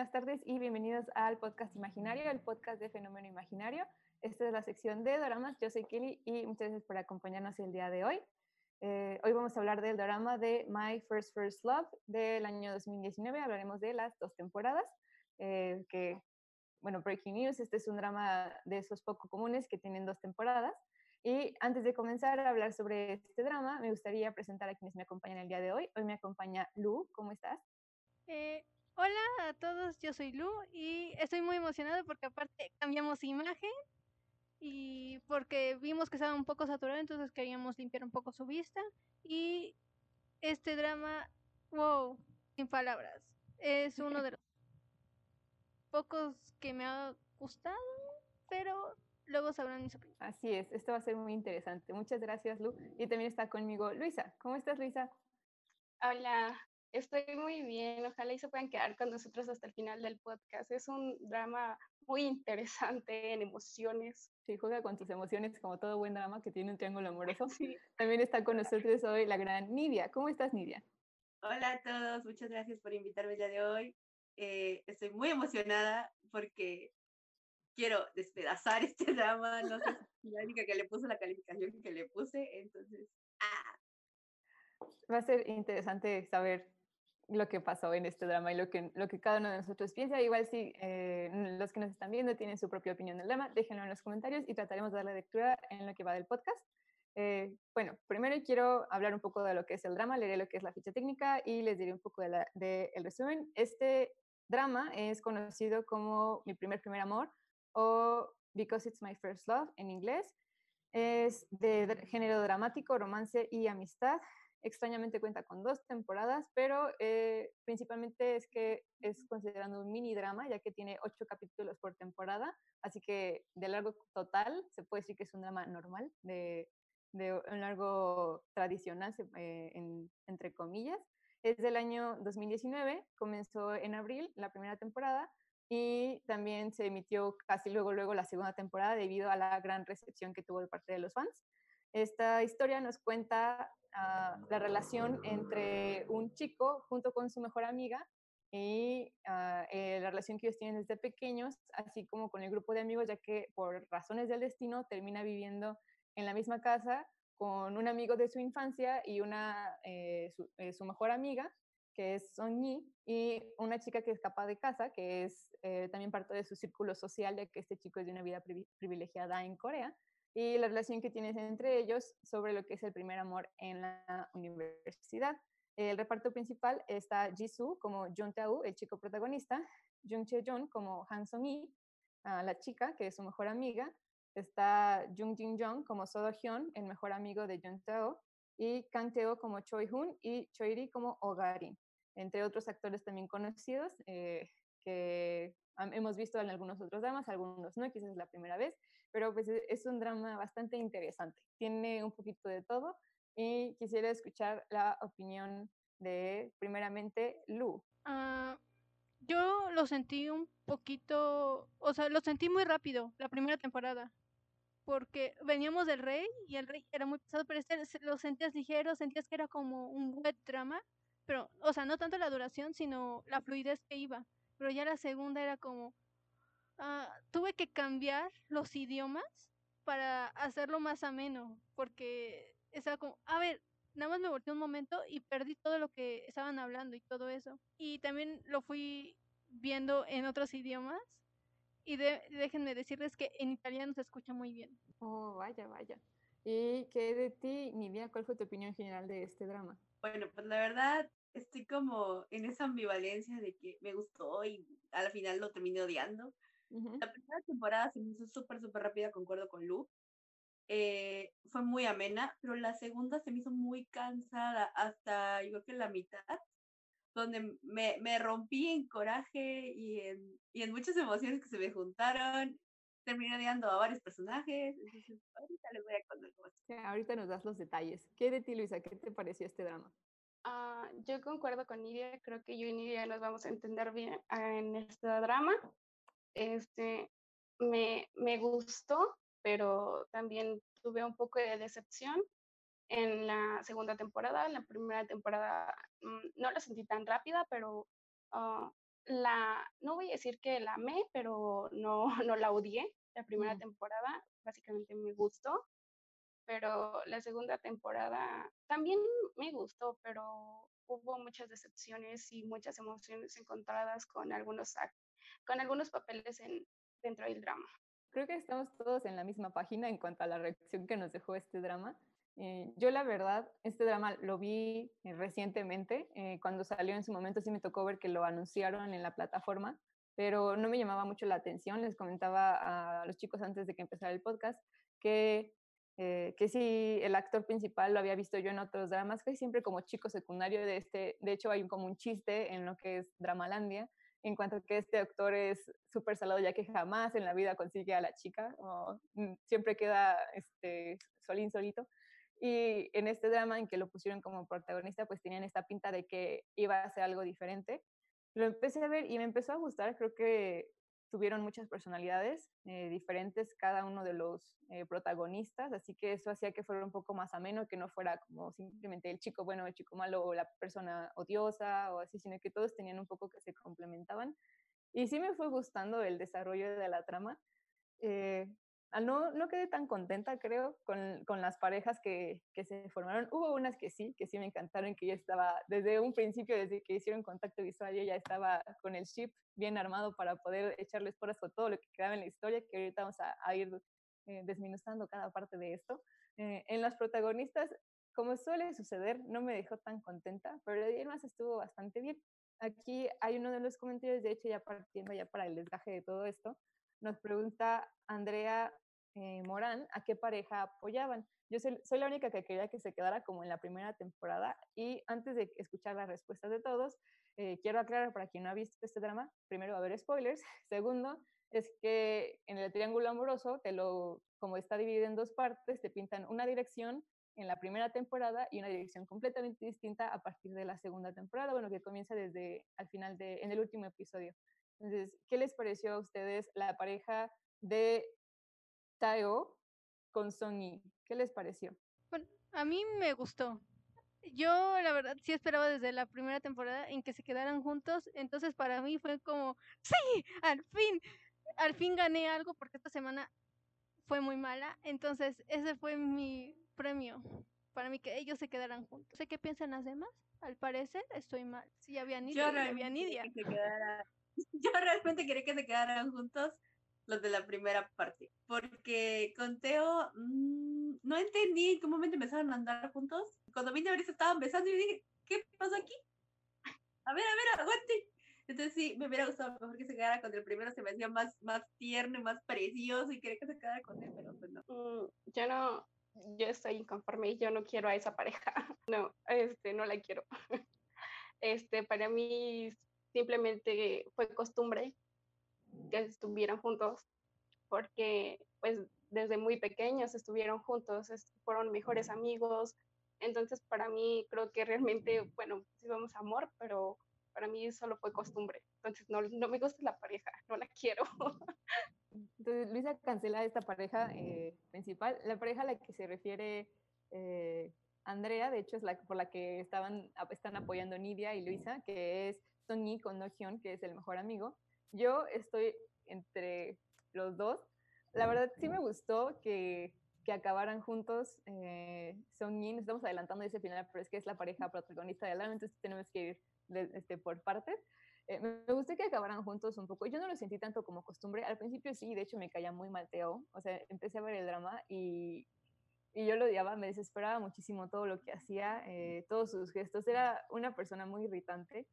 buenas tardes y bienvenidos al podcast Imaginario, el podcast de Fenómeno Imaginario. Esta es la sección de doramas. Yo soy Kelly y muchas gracias por acompañarnos el día de hoy. Eh, hoy vamos a hablar del drama de My First First Love del año 2019. Hablaremos de las dos temporadas. Eh, que, bueno, Breaking News, este es un drama de esos poco comunes que tienen dos temporadas. Y antes de comenzar a hablar sobre este drama, me gustaría presentar a quienes me acompañan el día de hoy. Hoy me acompaña Lu, ¿cómo estás? Eh, hola a todos, yo soy Lu y estoy muy emocionada porque aparte cambiamos imagen y porque vimos que estaba un poco saturado, entonces queríamos limpiar un poco su vista y este drama, wow, sin palabras, es uno de los pocos que me ha gustado, pero luego sabrán mis opiniones. Así es, esto va a ser muy interesante. Muchas gracias, Lu. Y también está conmigo Luisa. ¿Cómo estás, Luisa? Hola, estoy muy bien. Ojalá y se puedan quedar con nosotros hasta el final del podcast. Es un drama muy interesante en emociones. Sí, juega con tus emociones como todo buen drama que tiene un triángulo amoroso. Sí. También está con nosotros hoy la gran Nidia. ¿Cómo estás, Nidia? Hola a todos, muchas gracias por invitarme el día de hoy. Eh, estoy muy emocionada porque quiero despedazar este drama, no sé si la única que le puso la calificación que le puse, entonces, ah. Va a ser interesante saber lo que pasó en este drama y lo que, lo que cada uno de nosotros piensa. Igual si eh, los que nos están viendo tienen su propia opinión del drama, déjenlo en los comentarios y trataremos de darle lectura en lo que va del podcast. Eh, bueno, primero quiero hablar un poco de lo que es el drama, leeré lo que es la ficha técnica y les diré un poco del de el resumen. Este drama es conocido como Mi primer primer amor o Because It's My First Love en inglés. Es de género dramático, romance y amistad. Extrañamente cuenta con dos temporadas, pero eh, principalmente es que es considerando un mini drama, ya que tiene ocho capítulos por temporada, así que de largo total se puede decir que es un drama normal, de, de un largo tradicional, eh, entre comillas. Es del año 2019, comenzó en abril la primera temporada y también se emitió casi luego, luego la segunda temporada debido a la gran recepción que tuvo de parte de los fans. Esta historia nos cuenta uh, la relación entre un chico junto con su mejor amiga y uh, eh, la relación que ellos tienen desde pequeños, así como con el grupo de amigos, ya que por razones del destino termina viviendo en la misma casa con un amigo de su infancia y una, eh, su, eh, su, mejor amiga, que es Song Yi, y una chica que escapa de casa, que es eh, también parte de su círculo social, ya que este chico es de una vida privilegiada en Corea, y la relación que tienes entre ellos sobre lo que es el primer amor en la universidad. El reparto principal está Jisoo como Jung Tae-woo, el chico protagonista, Jung Chae-jun como Han Song-yi, uh, la chica, que es su mejor amiga, está Jung Jin Jong como So Hyun, el mejor amigo de Jung Teo, y Kang Teo como Choi Hun y Choi Ri como Ogarin, entre otros actores también conocidos eh, que hemos visto en algunos otros dramas, algunos no, quizás es la primera vez, pero pues e, es un drama bastante interesante, tiene un poquito de todo y quisiera escuchar la opinión de, primeramente, Lu. Uh, yo lo sentí un poquito, o sea, lo sentí muy rápido la primera temporada porque veníamos del rey y el rey era muy pesado, pero este lo sentías ligero, sentías que era como un web drama, pero, o sea, no tanto la duración, sino la fluidez que iba. Pero ya la segunda era como, uh, tuve que cambiar los idiomas para hacerlo más ameno, porque estaba como, a ver, nada más me volteé un momento y perdí todo lo que estaban hablando y todo eso. Y también lo fui viendo en otros idiomas y de, déjenme decirles que en italiano se escucha muy bien. Oh, vaya, vaya. ¿Y qué de ti, Nidia? ¿Cuál fue tu opinión general de este drama? Bueno, pues la verdad estoy como en esa ambivalencia de que me gustó y al final lo terminé odiando. Uh -huh. La primera temporada se me hizo súper, súper rápida, concuerdo con Lu. Eh, fue muy amena, pero la segunda se me hizo muy cansada hasta yo creo que la mitad donde me, me rompí en coraje y en, y en, muchas emociones que se me juntaron. Terminé odiando a varios personajes. Entonces, ahorita les voy a contar cómo sí, Ahorita nos das los detalles. ¿Qué de ti, Luisa? ¿Qué te pareció este drama? Uh, yo concuerdo con Nidia. Creo que yo y Nidia nos vamos a entender bien en este drama. Este, me, me gustó, pero también tuve un poco de decepción en la segunda temporada. En la primera temporada mmm, no la sentí tan rápida, pero uh, la, no voy a decir que la amé, pero no, no la odié. La primera temporada básicamente me gustó, pero la segunda temporada también me gustó, pero hubo muchas decepciones y muchas emociones encontradas con algunos, con algunos papeles en, dentro del drama. Creo que estamos todos en la misma página en cuanto a la reacción que nos dejó este drama. Eh, yo la verdad, este drama lo vi eh, recientemente, eh, cuando salió en su momento sí me tocó ver que lo anunciaron en la plataforma, pero no me llamaba mucho la atención. Les comentaba a los chicos antes de que empezara el podcast que eh, que sí, el actor principal lo había visto yo en otros dramas, que siempre como chico secundario de este, de hecho hay como un chiste en lo que es Dramalandia, en cuanto a que este actor es súper salado ya que jamás en la vida consigue a la chica, o mm, siempre queda este, solín solito. Y en este drama en que lo pusieron como protagonista, pues tenían esta pinta de que iba a ser algo diferente. Lo empecé a ver y me empezó a gustar, creo que tuvieron muchas personalidades eh, diferentes cada uno de los eh, protagonistas, así que eso hacía que fuera un poco más ameno, que no fuera como simplemente el chico bueno, el chico malo o la persona odiosa o así, sino que todos tenían un poco que se complementaban. Y sí me fue gustando el desarrollo de la trama. Eh, no, no quedé tan contenta, creo, con, con las parejas que, que, se formaron. Hubo unas que sí, que sí me encantaron, que ya estaba, desde un principio, desde que hicieron contacto visual, yo ya estaba con el ship bien armado para poder echarles por con todo lo que quedaba en la historia, que ahorita vamos a, ir eh, desminuzando cada parte de esto. Eh, en las protagonistas, como suele suceder, no me dejó tan contenta, pero de más estuvo bastante bien. Aquí hay uno de los comentarios, de hecho, ya partiendo ya para el desgaje de todo esto, nos pregunta Andrea eh, Morán a qué pareja apoyaban. Yo soy, la única que quería que se quedara como en la primera temporada y antes de escuchar las respuestas de todos, eh, quiero aclarar para quien no ha visto este drama, primero va a haber spoilers, segundo es que en el triángulo amoroso, te lo, como está dividido en dos partes, te pintan una dirección en la primera temporada y una dirección completamente distinta a partir de la segunda temporada, bueno, que comienza desde al final de, en el último episodio. Entonces, ¿qué les pareció a ustedes la pareja de Tayo con Sony? ¿Qué les pareció? Bueno, a mí me gustó. Yo, la verdad, sí esperaba desde la primera temporada en que se quedaran juntos. Entonces, para mí fue como, sí, al fin, al fin gané algo porque esta semana fue muy mala. Entonces, ese fue mi premio para mí que ellos se quedaran juntos. sé qué piensan las demás. Al parecer, estoy mal. Sí, había Nidia. había Nidia. yo realmente quería que se quedaran juntos los de la primera parte, porque con Teo mm, no entendí en qué empezaron a andar juntos. Cuando vine a estaban besando y dije, ¿qué pasó aquí? A ver, a ver, aguante. Entonces sí, me hubiera gustado mejor que se quedara con el primero, se me hacía más, más tierno, más precioso y quería que se quedara con él, pero pues no. Mm, yo no, yo estoy inconforme y yo no quiero a esa pareja. No, este, no la quiero. Este, para mí simplemente fue costumbre que estuvieran juntos, porque pues desde muy pequeños estuvieron juntos, fueron mejores amigos, entonces para mí creo que realmente, bueno, sí vamos a amor, pero para mí solo fue costumbre, entonces no, no me gusta la pareja, no la quiero. Entonces Luisa cancela esta pareja eh, principal, la pareja a la que se refiere eh, Andrea, de hecho es la por la que estaban, están apoyando Nidia y Luisa, que es Tony con Hyun, que es el mejor amigo. Yo estoy entre los dos. La verdad sí me gustó que, que acabaran juntos eh, Song Yin. Estamos adelantando ese final, pero es que es la pareja protagonista de Alarm, entonces tenemos que ir este, por partes. Eh, me gustó que acabaran juntos un poco. Yo no lo sentí tanto como costumbre. Al principio sí, de hecho me caía muy mal Teo. O sea, empecé a ver el drama y, y yo lo odiaba, me desesperaba muchísimo todo lo que hacía, eh, todos sus gestos. Era una persona muy irritante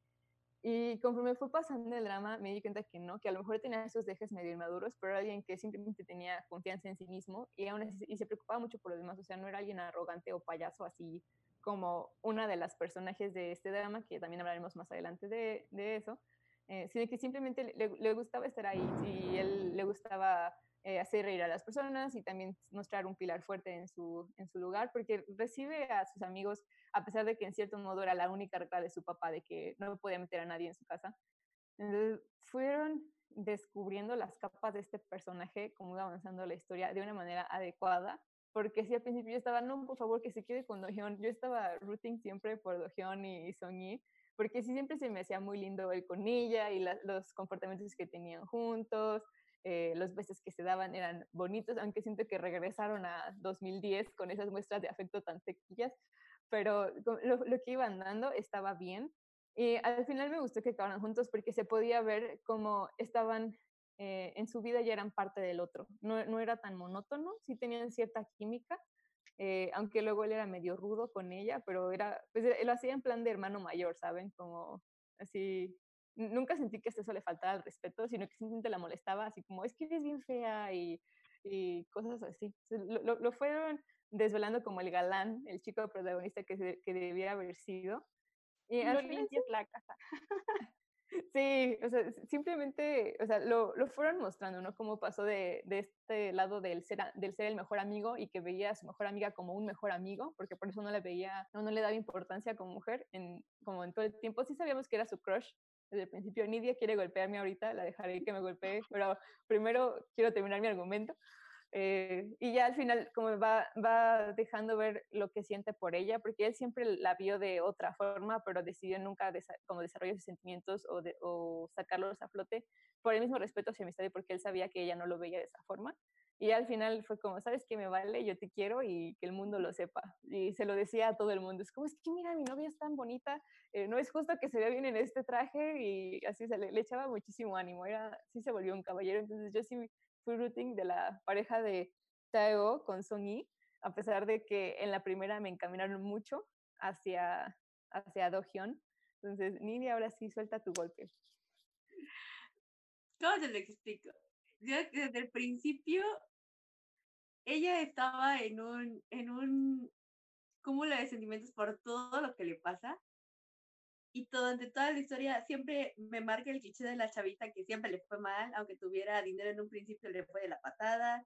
y conforme fue pasando el drama, me di cuenta que no, que a lo mejor tenía esos dejes medio inmaduros, pero era alguien que simplemente tenía confianza en sí mismo y, aún y se preocupaba mucho por los demás. O sea, no era alguien arrogante o payaso, así como una de las personajes de este drama, que también hablaremos más adelante de, de eso, eh, sino que simplemente le, le, gustaba estar ahí. Si él le gustaba eh, hacer reír a las personas y también mostrar un pilar fuerte en su, en su lugar, porque recibe a sus amigos, a pesar de que en cierto modo era la única regla de su papá de que no podía meter a nadie en su casa. Entonces, fueron descubriendo las capas de este personaje, como iba avanzando la historia, de una manera adecuada, porque si al principio yo estaba, no, por favor, que se quede con Dohyun, yo estaba rooting siempre por Dohyun y Songyi, porque sí siempre se me hacía muy lindo él con ella y los comportamientos que tenían juntos, eh, los besos que se daban eran bonitos, aunque siento que regresaron a 2010 con esas muestras de afecto tan sequillas, pero lo, lo que iban dando estaba bien. Y al final me gustó que acabaran juntos porque se podía ver cómo estaban eh, en su vida ya eran parte del otro. No, no era tan monótono, sí tenían cierta química, eh, aunque luego él era medio rudo con ella, pero era, pues lo hacía en plan de hermano mayor, ¿saben? Como así, nunca sentí que eso le faltaba el respeto, sino que simplemente la molestaba, así como, es que eres bien fea y, y cosas así. Lo, lo, fueron desvelando como el galán, el chico protagonista que, que debía haber sido. Y no la casa. Sí, o sea, simplemente, o sea, lo, lo fueron mostrando, ¿no? Cómo pasó de, de este lado del ser, del ser el mejor amigo y que veía a su mejor amiga como un mejor amigo, porque por eso no le veía, no, no le daba importancia como mujer, en, como en todo el tiempo. Sí sabíamos que era su crush desde el principio. Nidia quiere golpearme ahorita, la dejaré que me golpee, pero primero quiero terminar mi argumento. Eh, y ya al final como va, va dejando ver lo que siente por ella, porque él siempre la vio de otra forma, pero decidió nunca como desarrollar sus sentimientos o, sacarlos a flote por el mismo respeto hacia amistad y porque él sabía que ella no lo veía de esa forma. Y al final fue como, ¿sabes qué me vale? Yo te quiero y que el mundo lo sepa. Y se lo decía a todo el mundo. Es como, es que mira, mi novia es tan bonita, eh, no es justo que se vea bien en este traje y así se le, echaba muchísimo ánimo. Era, sí se volvió un caballero. Entonces yo sí routing de la pareja de Taeo con Song a pesar de que en la primera me encaminaron mucho hacia, hacia Do Hyun. Entonces, Nini, ahora sí, suelta tu golpe. ¿Cómo te lo explico? Yo desde el principio, ella estaba en un, en un cúmulo de sentimientos por todo lo que le pasa y durante toda la historia siempre me marca el cliché de la chavita que siempre le fue mal, aunque tuviera dinero en un principio le fue de la patada,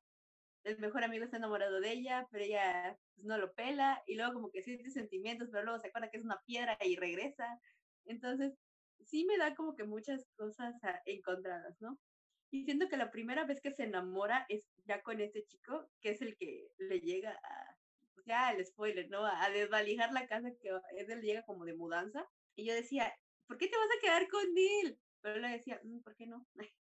el mejor amigo está enamorado de ella, pero ella pues, no lo pela, y luego como que siente sentimientos, pero luego se acuerda que es una piedra y regresa. Entonces, sí me da como que muchas cosas encontradas, ¿no? Y siento que la primera vez que se enamora es ya con este chico, que es el que le llega a, pues ya el spoiler, ¿no? A desvalijar la casa que es él llega como de mudanza y yo decía, ¿por qué te vas a quedar con él? Pero él decía, mm, ¿por qué no?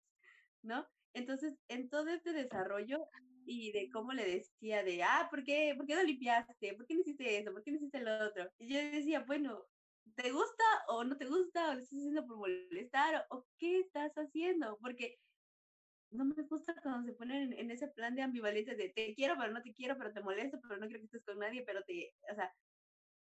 ¿No? Entonces, en todo este desarrollo y de cómo le decía de, ah, ¿por qué, ¿por qué no limpiaste? ¿Por qué no hiciste eso? ¿Por qué no hiciste lo otro? Y yo decía, bueno, ¿te gusta o no te gusta? ¿O lo estás haciendo por molestar? ¿O qué estás haciendo? Porque no me gusta cuando se ponen en, ese plan de ambivalencia de te quiero, pero no te quiero, pero te molesto, pero no quiero que estés con nadie, pero te, o sea,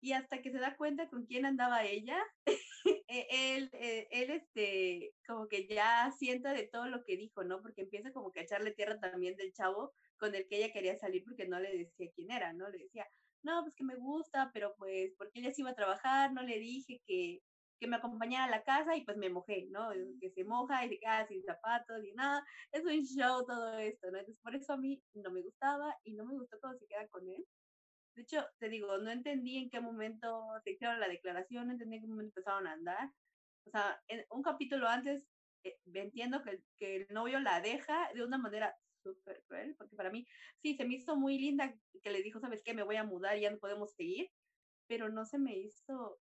y hasta que se da cuenta con quién andaba ella, e, él, eh, él, este, como que ya sienta de todo lo que dijo, ¿no? Porque empieza como que a echarle tierra también del chavo con el que ella quería salir porque no le decía quién era, ¿no? Le decía, no, pues que me gusta, pero pues porque ella se iba a trabajar, no le dije que, que me acompañara a la casa y pues me mojé, ¿no? Que se moja y se queda sin zapatos y nada, es un show todo esto, ¿no? Entonces por eso a mí no me gustaba y no me gustó cuando se queda con él de hecho, te digo, no entendí en qué momento se hicieron la declaración, no entendí en qué momento empezaron a andar. O sea, en un capítulo antes eh, entiendo que, que el novio la deja de una manera súper cruel, porque para mí, sí, se me hizo muy linda que le dijo, ¿sabes qué? Me voy a mudar, y ya no podemos seguir, pero no se me hizo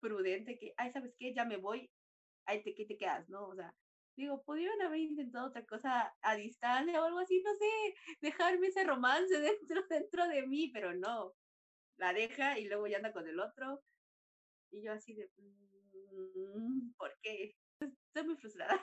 prudente que, ay, ¿sabes qué? Ya me voy, ahí te, ¿qué te quedas? ¿No? O sea, digo, pudieron haber intentado otra cosa a distancia o algo así, no sé, dejarme ese romance dentro, dentro de mí, pero no. La deja y luego ya anda con el otro. Y yo así de, mm, ¿por qué? Estoy muy frustrada.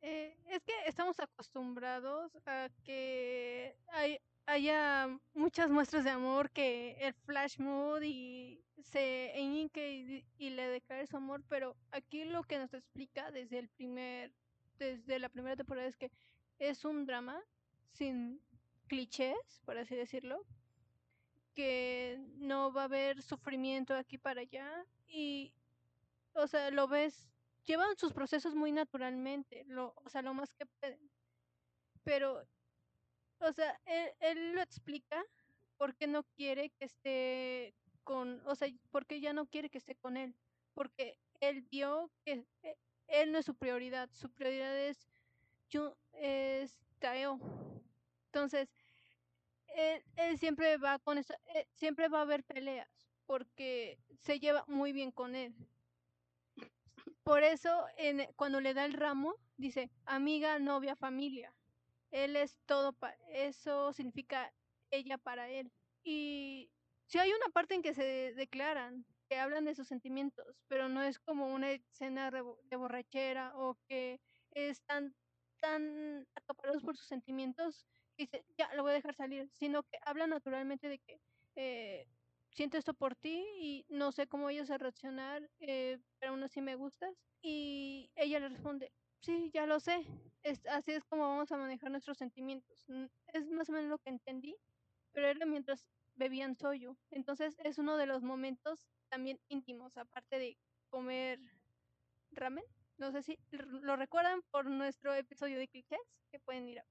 Eh, es que estamos acostumbrados a que hay, haya muchas muestras de amor, que el flash mood y se eñique y, le decae su amor, pero aquí lo que nos explica desde el primer, desde la primera temporada es que es un drama sin clichés, por así decirlo, que no va a haber sufrimiento aquí para allá y, o sea, lo ves, llevan sus procesos muy naturalmente, lo, o sea, lo más que pueden, pero o sea, él, él lo explica porque no quiere que esté con, o sea, porque ya no quiere que esté con él, porque él vio que eh, él no es su prioridad, su prioridad es, es Taeo. Entonces, él, él, siempre va con eso, eh, siempre va a haber peleas, porque se lleva muy bien con él. por eso en, cuando le da el ramo, dice amiga, novia, familia. Él es todo, eso significa ella para él. Y si hay una parte en que se declaran, que hablan de sus sentimientos, pero no es como una escena de borrachera o que están tan acaparados por sus sentimientos que dice, ya, lo voy a dejar salir, sino que hablan naturalmente de que eh, siento esto por ti y no sé cómo ellos a reaccionar, eh, pero aún así me gustas. Y ella le responde, sí, ya lo sé, es, así es como vamos a manejar nuestros sentimientos. Es más o menos lo que entendí, pero era mientras bebían soyo. Entonces es uno de los momentos también íntimos, aparte de comer ramen. No sé si lo recuerdan por nuestro episodio de clichés, que pueden ir a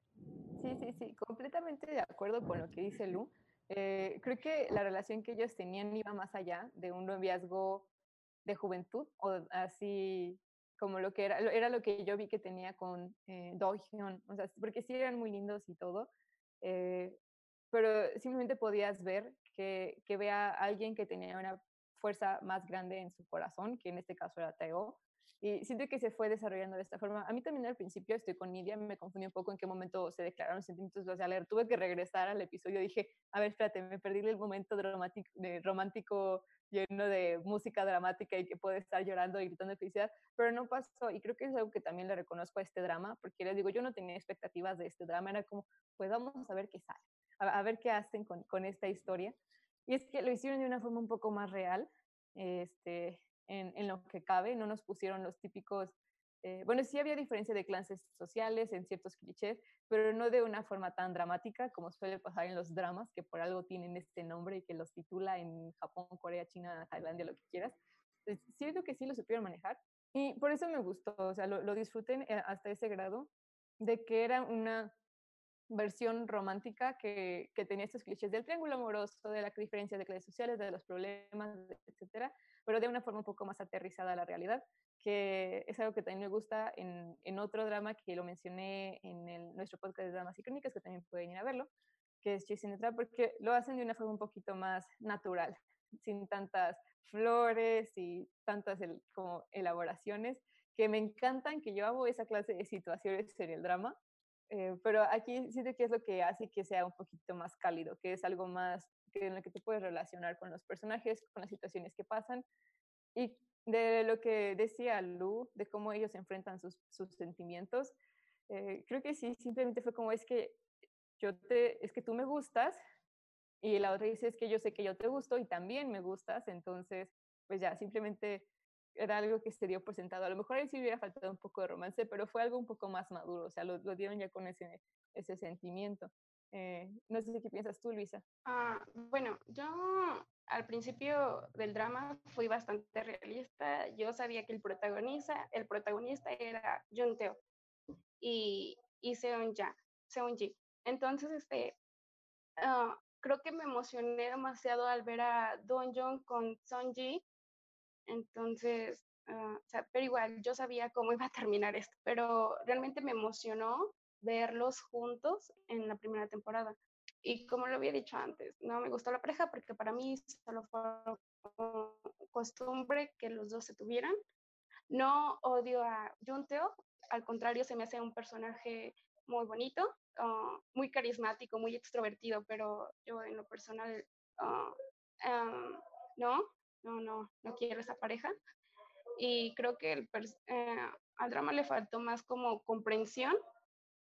Sí, sí, sí, completamente de acuerdo con lo que dice Lu. Eh, creo que la relación que ellos tenían iba más allá de un noviazgo de juventud o así como lo que era, era lo que yo vi que tenía con eh, Do Hyun, o sea, porque sí eran muy lindos y todo, eh, pero simplemente podías ver que, que vea a alguien que tenía una fuerza más grande en su corazón, que en este caso era Teo, y siento que se fue desarrollando de esta forma. A mí también al principio estoy con Nidia, me confundí un poco en qué momento se declararon sentimientos. O sea, tuve que regresar al episodio. Dije, a ver, espérate, me perdí el momento dramático, de, romántico lleno de música dramática y que puede estar llorando y gritando de felicidad, pero no pasó. Y creo que es algo que también le reconozco a este drama, porque les digo, yo no tenía expectativas de este drama. Era como, pues vamos a ver qué sale, a, a ver qué hacen con, con esta historia. Y es que lo hicieron de una forma un poco más real. Este, en, lo que cabe, no nos pusieron los típicos, eh, bueno, sí había diferencia de clases sociales en ciertos clichés, pero no de una forma tan dramática como suele pasar en los dramas, que por algo tienen este nombre y que los titula en Japón, Corea, China, Tailandia, lo que quieras. Siento que sí lo supieron manejar y por eso me gustó, o sea, lo, lo disfruté eh, hasta ese grado de que era una versión romántica que, que, tenía estos clichés del triángulo amoroso, de la diferencia de clases sociales, de los problemas, etcétera, pero de una forma un poco más aterrizada a la realidad, que es algo que también me gusta en, en otro drama que lo mencioné en nuestro podcast de dramas y crónicas, que también pueden ir a verlo, que es Chasing the porque lo hacen de una forma un poquito más natural, sin tantas flores y tantas como elaboraciones, que me encantan, que yo hago esa clase de situaciones en el drama, eh, pero aquí siento que es lo que hace que sea un poquito más cálido, que es algo más que en lo que te puedes relacionar con los personajes, con las situaciones que pasan. Y de lo que decía Lu, de cómo ellos enfrentan sus, sentimientos, eh, creo que sí, simplemente fue como es que yo te, es que tú me gustas y la otra dice es que yo sé que yo te gusto y también me gustas, entonces pues ya simplemente era algo que se dio por sentado. A lo mejor ahí sí hubiera faltado un poco de romance, pero fue algo un poco más maduro, o sea, lo, lo dieron ya con ese, ese sentimiento. Eh, no sé qué piensas tú, Luisa. Ah, bueno, yo al principio del drama fui bastante realista. Yo sabía que el protagonista, el protagonista era Jun Teo y, y Seon Ja, Seon Ji. Entonces, este, uh, creo que me emocioné demasiado al ver a Don Jong con Son Ji entonces, uh, o sea, pero igual yo sabía cómo iba a terminar esto, pero realmente me emocionó verlos juntos en la primera temporada. Y como lo había dicho antes, no me gustó la pareja porque para mí solo fue costumbre que los dos se tuvieran. No odio a Junteo, al contrario, se me hace un personaje muy bonito, uh, muy carismático, muy extrovertido, pero yo en lo personal uh, um, no, no, no, no quiero esa pareja. Y creo que el, eh, al drama le faltó más como comprensión,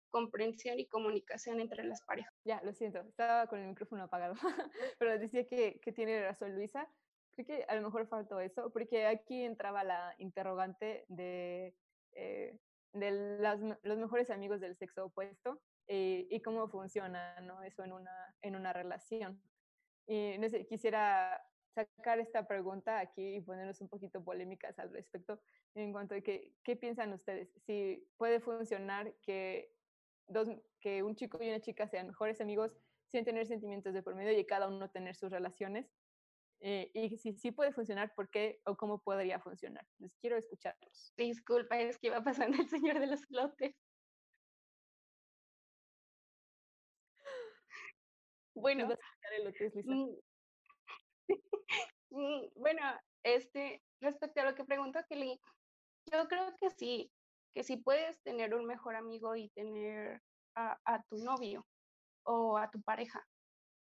comprensión y comunicación entre las parejas. Ya, lo siento, estaba con el micrófono apagado, pero decía que, que tiene razón Luisa. Creo que a lo mejor faltó eso, porque aquí entraba la interrogante de, eh, de las, los mejores amigos del sexo opuesto y, y cómo funciona ¿no? eso en una, en una relación. Y no sé, quisiera sacar esta pregunta aquí y ponernos un poquito polémicas al respecto en cuanto a que, qué piensan ustedes, si puede funcionar que, dos, que un chico y una chica sean mejores amigos sin tener sentimientos de por medio y cada uno tener sus relaciones. Eh, y si sí puede funcionar, ¿por qué o cómo podría funcionar? Les quiero escucharlos. Disculpa, es que iba pasando el señor de los lotes. Bueno, Mm, bueno, este, respecto a lo que preguntó Kelly, Yo creo que sí, que sí puedes tener un mejor amigo y tener a, a tu novio o a tu pareja,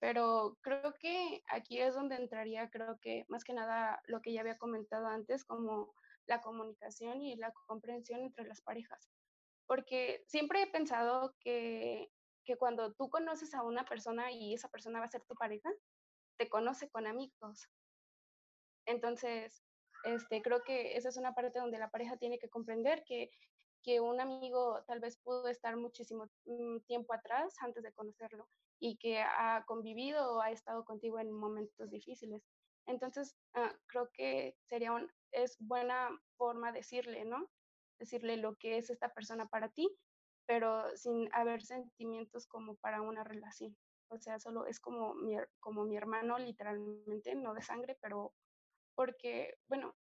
pero creo que aquí es donde entraría, creo que más que nada lo que ya había comentado antes, como la comunicación y la comprensión entre las parejas. Porque siempre he pensado que, que cuando tú conoces a una persona y esa persona va a ser tu pareja, te conoce con amigos. Entonces, este, creo que esa es una parte donde la pareja tiene que comprender que, que un amigo tal vez pudo estar muchísimo mm, tiempo atrás antes de conocerlo y que ha convivido o ha estado contigo en momentos difíciles. Entonces, ah, creo que sería un, es buena forma decirle, ¿no? Decirle lo que es esta persona para ti, pero sin haber sentimientos como para una relación. O sea, solo es como mi, como mi hermano, literalmente, no de sangre, pero porque, bueno,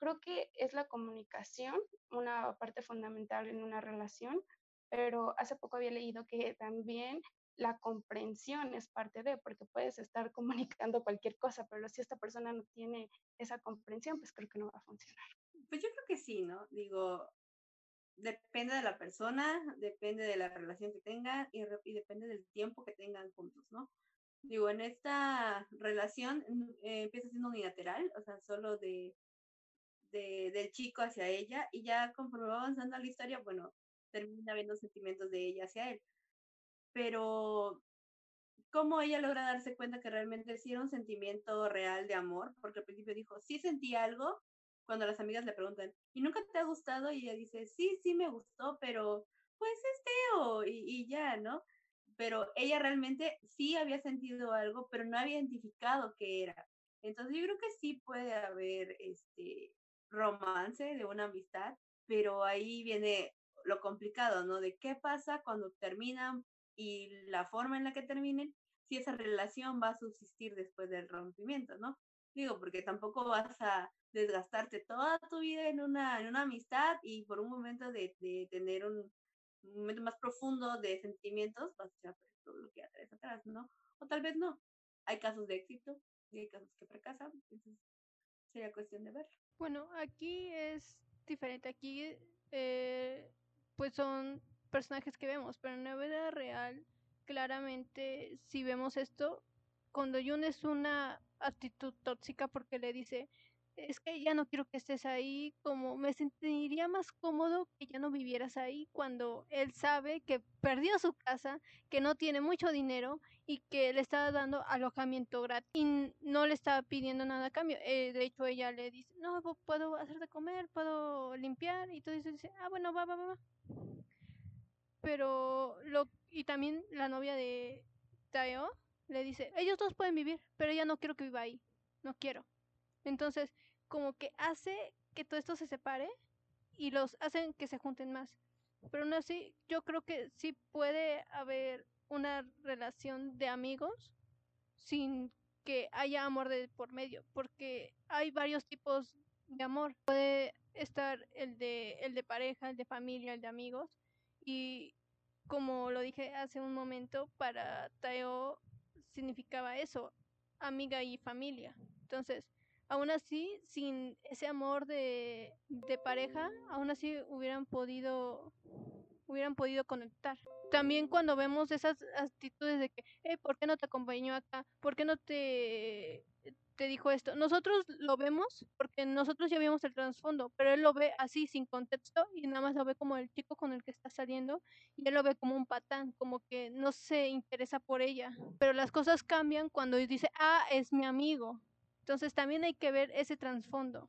creo que es la comunicación una parte fundamental en una relación, pero hace poco había leído que también la comprensión es parte de, porque puedes estar comunicando cualquier cosa, pero si esta persona no tiene esa comprensión, pues creo que no va a funcionar. Pues yo creo que sí, ¿no? Digo, depende de la persona, depende de la relación que tengan y, depende del tiempo que tengan juntos, ¿no? Digo, en esta relación eh, empieza siendo unilateral, o sea, solo de, de, del chico hacia ella, y ya conforme va avanzando la historia, bueno, termina habiendo sentimientos de ella hacia él pero cómo ella logra darse cuenta que realmente sí era un sentimiento real de amor, porque al principio dijo, sí sentí algo, cuando las amigas le preguntan, ¿y nunca te ha gustado? Y ella dice, sí, sí me gustó, pero pues es feo y, y ya, ¿no? Pero ella realmente sí había sentido algo, pero no había identificado qué era. Entonces yo creo que sí puede haber este romance de una amistad, pero ahí viene lo complicado, ¿no? De qué pasa cuando terminan y la forma en la que terminen, si esa relación va a subsistir después del rompimiento, ¿no? Digo, porque tampoco vas a desgastarte toda tu vida en una, en una amistad y por un momento de, de tener un, momento más profundo de sentimientos, vas a echar todo lo que ya traes atrás, ¿no? O tal vez no. Hay casos de éxito y hay casos que fracasan, entonces sería cuestión de ver. Bueno, aquí es diferente. Aquí, eh, pues son personajes que vemos, pero en la vida real, claramente, si vemos esto, cuando Jun es una actitud tóxica porque le dice, es que ya no quiero que estés ahí, como me sentiría más cómodo que ya no vivieras ahí cuando él sabe que perdió su casa, que no tiene mucho dinero y que le estaba dando alojamiento gratis y no le estaba pidiendo nada a cambio. Eh, de hecho, ella le dice, no, puedo hacer de comer, puedo limpiar y todo eso dice, ah, bueno, va, va, va. Pero lo y también la novia de Taeo le dice, ellos dos pueden vivir, pero ella no quiero que viva ahí, no quiero. Entonces, como que hace que todo esto se separe y los hacen que se junten más. Pero aún así, yo creo que sí puede haber una relación de amigos sin que haya amor de por medio, porque hay varios tipos de amor. Puede estar el de el de pareja, el de familia, el de amigos, y como lo dije hace un momento, para Taeo significaba eso, amiga y familia. Entonces, aún así, sin ese amor de, pareja, aún así hubieran podido hubieran podido conectar. También cuando vemos esas actitudes de que, hey, ¿por qué no te acompañó acá? ¿Por qué no te te dijo esto. Nosotros lo vemos porque nosotros ya vimos el trasfondo, pero él lo ve así, sin contexto, y nada más lo ve como el chico con el que está saliendo, y él lo ve como un patán, como que no se interesa por ella. Pero las cosas cambian cuando dice, ah, es mi amigo. Entonces también hay que ver ese trasfondo.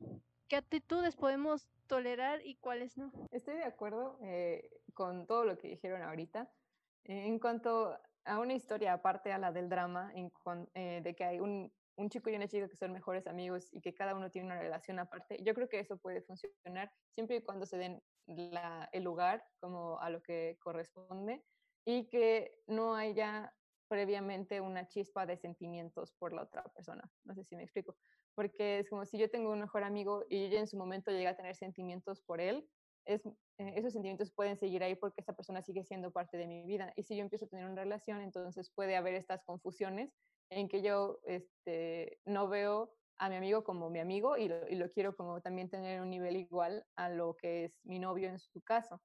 ¿Qué actitudes podemos tolerar y cuáles no? Estoy de acuerdo eh, con todo lo que dijeron ahorita. en cuanto a una historia aparte a la del drama, eh, de que hay un un chico y una chica que son mejores amigos y que cada uno tiene una relación aparte, yo creo que eso puede funcionar siempre y cuando se den el lugar como a lo que corresponde y que no haya previamente una chispa de sentimientos por la otra persona. No sé si me explico. Porque es como si yo tengo un mejor amigo y en su momento llega a tener sentimientos por él, es, eh, esos sentimientos pueden seguir ahí porque esa persona sigue siendo parte de mi vida. Y si yo empiezo a tener una relación, entonces puede haber estas confusiones en que yo este, no veo a mi amigo como mi amigo y lo, y lo quiero como también tener un nivel igual a lo que es mi novio en su caso.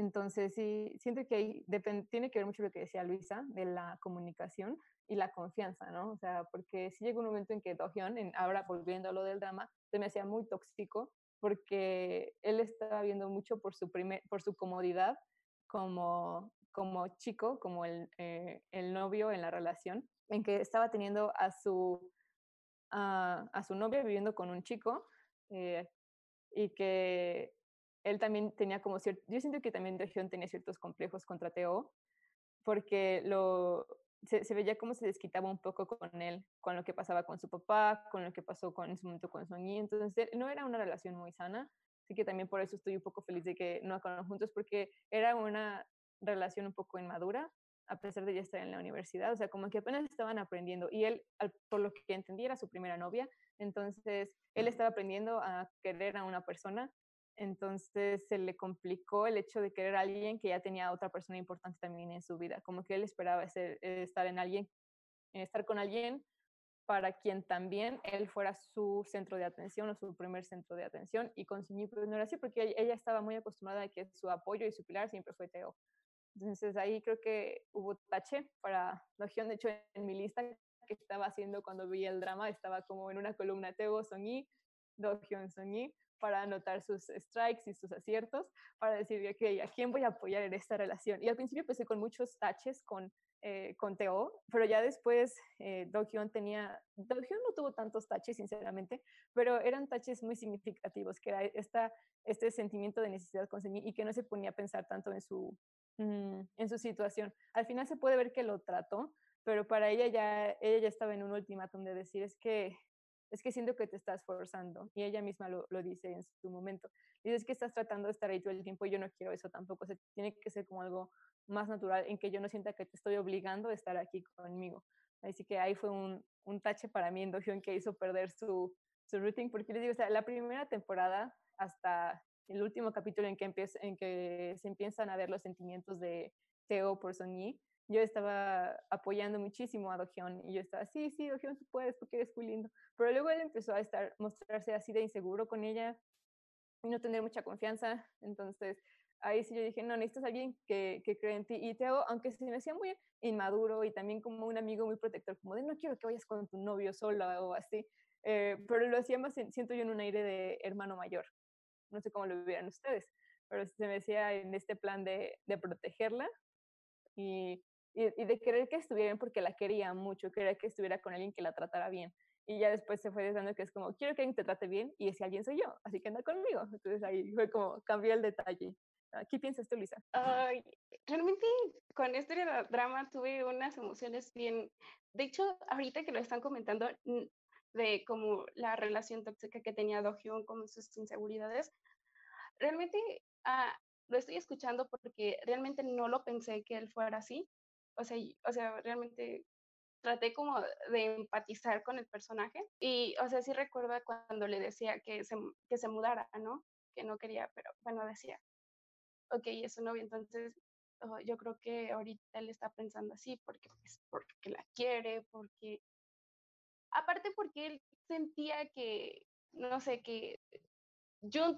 Entonces, sí, siento que ahí tiene que ver mucho lo que decía Luisa, de la comunicación y la confianza, ¿no? O sea, porque sí llegó un momento en que Dohyun, en, ahora volviendo a lo del drama, se me hacía muy tóxico porque él estaba viendo mucho por su, primer, por su comodidad como, como chico, como el, eh, el novio en la relación, en que estaba teniendo a su, a, su novia viviendo con un chico eh, y que él también tenía como cierto, yo siento que también región tenía ciertos complejos contra Teo, porque lo, se, se, veía como se desquitaba un poco con él, con lo que pasaba con su papá, con lo que pasó con, en su momento con Sonny, entonces no era una relación muy sana, así que también por eso estoy un poco feliz de que no acabaron juntos, porque era una relación un poco inmadura, a pesar de ya estar en la universidad, o sea, como que apenas estaban aprendiendo y él, por lo que entendí, era su primera novia, entonces él estaba aprendiendo a querer a una persona entonces se le complicó el hecho de querer a alguien que ya tenía otra persona importante también en su vida, como que él esperaba ser, estar en alguien, estar con alguien para quien también él fuera su centro de atención o su primer centro de atención y con Suñi pues no era así porque ella estaba muy acostumbrada a que su apoyo y su pilar siempre fue Teo. Entonces ahí creo que hubo tache para Dohyun, de hecho en mi lista que estaba haciendo cuando vi el drama estaba como en una columna Teo, Songi, Dohyun, Songi, para anotar sus strikes y sus aciertos, para decir, ok, ¿a quién voy a apoyar en esta relación? Y al principio empecé con muchos taches con, eh, con Teo, pero ya después eh, tenía, no tuvo tantos taches, sinceramente, pero eran taches muy significativos, que era esta, este sentimiento de necesidad con y que no se ponía a pensar tanto en su, mm, en su situación. Al final se puede ver que lo trató, pero para ella ya, ella ya estaba en un ultimátum de decir, es que es que siento que te estás forzando. Y ella misma lo, dice en su momento. Dice, es que estás tratando de estar ahí todo el tiempo y yo no quiero eso tampoco. se tiene que ser como algo más natural en que yo no sienta que te estoy obligando a estar aquí conmigo. Así que ahí fue un, un tache para mí en Dohyun que hizo perder su, su routine, porque les digo, o sea, la primera temporada hasta el último capítulo en que, en que se empiezan a ver los sentimientos de Teo por Sonyi, yo estaba apoyando muchísimo a Dohyun y yo estaba, sí, sí, Dohyun, tú puedes porque eres muy lindo. Pero luego él empezó a estar, mostrarse así de inseguro con ella y no tener mucha confianza. Entonces, ahí sí yo dije, no, necesitas a alguien que, que cree en ti. Y Teo, aunque se me hacía muy inmaduro y también como un amigo muy protector, como de no quiero que vayas con tu novio sola o así, eh, pero lo hacía más, siento yo, en un aire de hermano mayor. No sé cómo lo vieran ustedes, pero se me decía en este plan de, de protegerla y y, de querer que estuviera porque la quería mucho, quería que estuviera con alguien que la tratara bien. Y ya después se fue diciendo que es como, quiero que alguien te trate bien y ese alguien soy yo, así que anda conmigo. Entonces ahí fue como, cambió el detalle. ¿Qué piensas tú, Lisa? Ay, realmente con este drama tuve unas emociones bien... De hecho, ahorita que lo están comentando de como la relación tóxica que tenía Do Hyun con sus inseguridades, realmente ah, lo estoy escuchando porque realmente no lo pensé que él fuera así o sea, o sea, realmente traté como de empatizar con el personaje y, o sea, sí recuerdo cuando le decía que se, que se mudara, ¿no? Que no quería, pero bueno, decía, ok, es su novio, entonces oh, yo creo que ahorita él está pensando así porque, pues, porque la quiere, porque, aparte porque él sentía que, no sé, que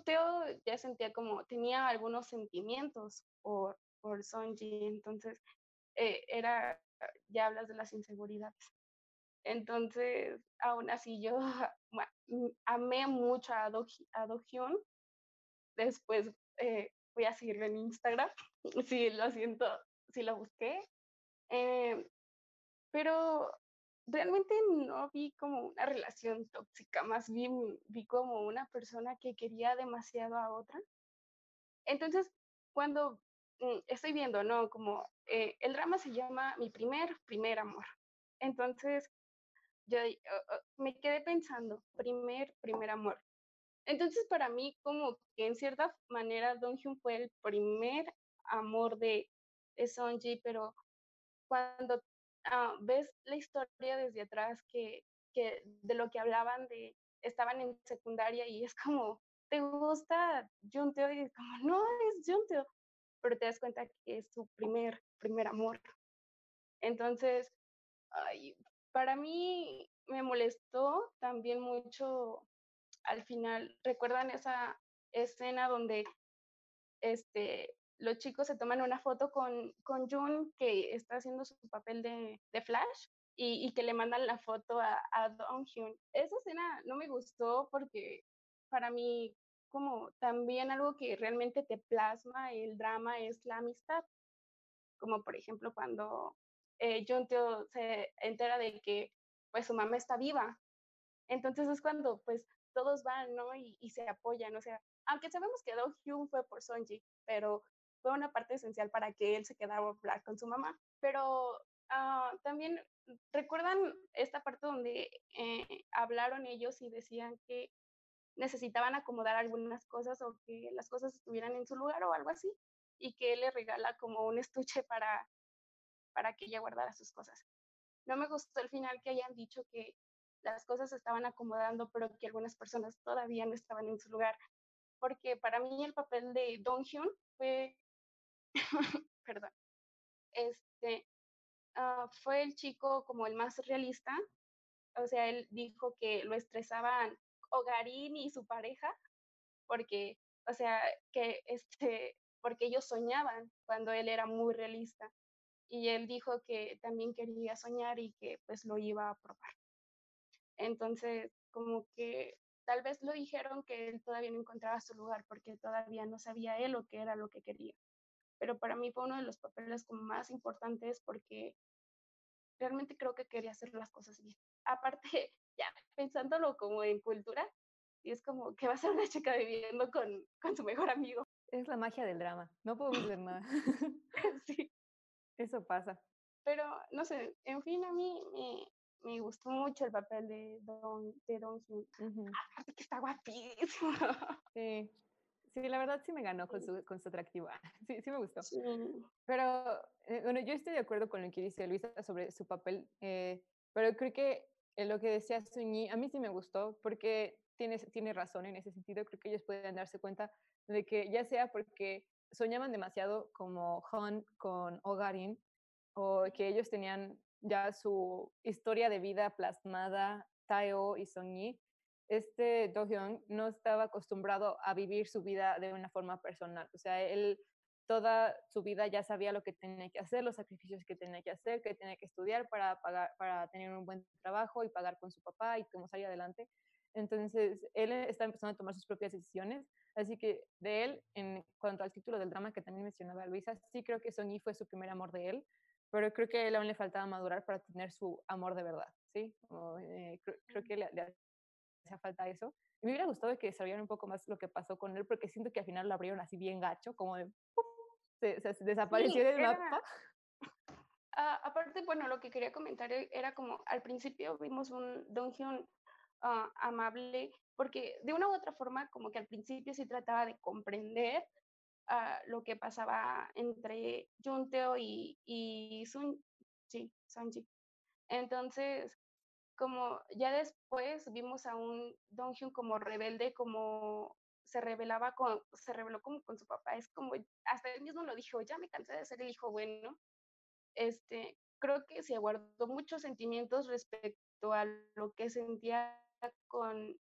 Teo ya sentía como, tenía algunos sentimientos por, por Sonji, entonces eh, era, ya hablas de las inseguridades. Entonces, aún así yo mm, amé mucho a, Do, a Después eh, voy a seguirlo en Instagram. Sí, lo siento, sí lo busqué. Eh, pero realmente no vi como una relación tóxica, más bien vi como una persona que quería demasiado a otra. Entonces, cuando estoy viendo, ¿no? Como eh, el drama se llama Mi primer, primer amor. Entonces, yo me quedé pensando, primer, primer amor. Entonces, para mí, como que en cierta manera, Donghyun fue el primer amor de, de Sonji, pero cuando ah, ves la historia desde atrás, que, que de lo que hablaban de, estaban en secundaria y es como, ¿te gusta Junteo? Y es como, no, es Junteo pero te das cuenta que es su primer, primer amor. Entonces, para mí, me molestó también mucho al final. ¿Recuerdan esa escena donde este, los chicos se toman una foto con, con Jun, que está haciendo su papel de, de Flash, y, y, que le mandan la foto a, a Dong Hyun. Esa escena no me gustó porque para mí, como también algo que realmente te plasma el drama es la amistad. Como por ejemplo cuando eh, Teo se entera de que pues su mamá está viva. Entonces es cuando pues todos van, ¿no? Y, se apoyan, o sea, aunque sabemos que Dong Hyun fue por Sonji, pero fue una parte esencial para que él se quedara hablar con su mamá. Pero uh, también recuerdan esta parte donde eh, hablaron ellos y decían que necesitaban acomodar algunas cosas o que las cosas estuvieran en su lugar o algo así, y que él le regala como un estuche para, para que ella guardara sus cosas. No me gustó el final que hayan dicho que las cosas se estaban acomodando, pero que algunas personas todavía no estaban en su lugar, porque para mí el papel de Dong Hyun fue, perdón, este, uh, fue el chico como el más realista, o sea, él dijo que lo estresaban Hogarín y su pareja, porque, o sea, que este, porque ellos soñaban cuando él era muy realista. Y él dijo que también quería soñar y que pues lo iba a probar. Entonces, como que tal vez lo dijeron que él todavía no encontraba su lugar porque todavía no sabía él lo que era lo que quería. Pero para mí fue uno de los papeles como más importantes porque realmente creo que quería hacer las cosas bien. Aparte, ya pensándolo como en cultura, y es como que va a ser una chica viviendo con, con su mejor amigo. Es la magia del drama, no podemos ver nada. sí. Eso pasa. Pero, no sé, en fin, a mí me, me gustó mucho el papel de Don, de Don Aparte que está guapísimo. Sí. Sí, la verdad sí me ganó con su, con su atractivo. Sí, sí me gustó. Pero, eh, bueno, yo estoy de acuerdo con lo que dice Luisa sobre su papel, eh, pero creo que lo que decía Suñi, a mí sí me gustó porque tiene, tiene razón en ese sentido. Creo que ellos pueden darse cuenta de que ya sea porque soñaban demasiado como Han con Ogarin o que ellos tenían ya su historia de vida plasmada, Taeo y Sonyi, este Do Hyun no estaba acostumbrado a vivir su vida de una forma personal. O sea, él toda su vida ya sabía lo que tenía que hacer, los sacrificios que tenía que hacer, que tenía que estudiar para, pagar, para tener un buen trabajo y pagar con su papá y cómo salir adelante. Entonces, él está empezando a tomar sus propias decisiones. Así que de él, en cuanto al título del drama que también mencionaba Luisa, sí creo que Sonny fue su primer amor de él, pero creo que a él aún le faltaba madurar para tener su amor de verdad, ¿sí? Eh, creo, que le, hacía falta eso. Y me hubiera gustado que sabieran un poco más lo que pasó con él, porque siento que al final lo abrieron así bien gacho, como de... se, desapareció del mapa. Ah, aparte, bueno, lo que quería comentar e, era como al principio vimos un Donghyun uh, amable, porque de una u otra forma, como que al principio sí trataba de comprender uh, lo que pasaba entre Junteo y, y Sun, sí, Sunji. Entonces, como ya después vimos a un Donghyun como rebelde, como se rebelaba con, se rebeló como con su papá, es como, hasta él mismo lo dijo, ya me cansé de ser el hijo bueno, este, creo que se guardó muchos sentimientos respecto a lo que sentía con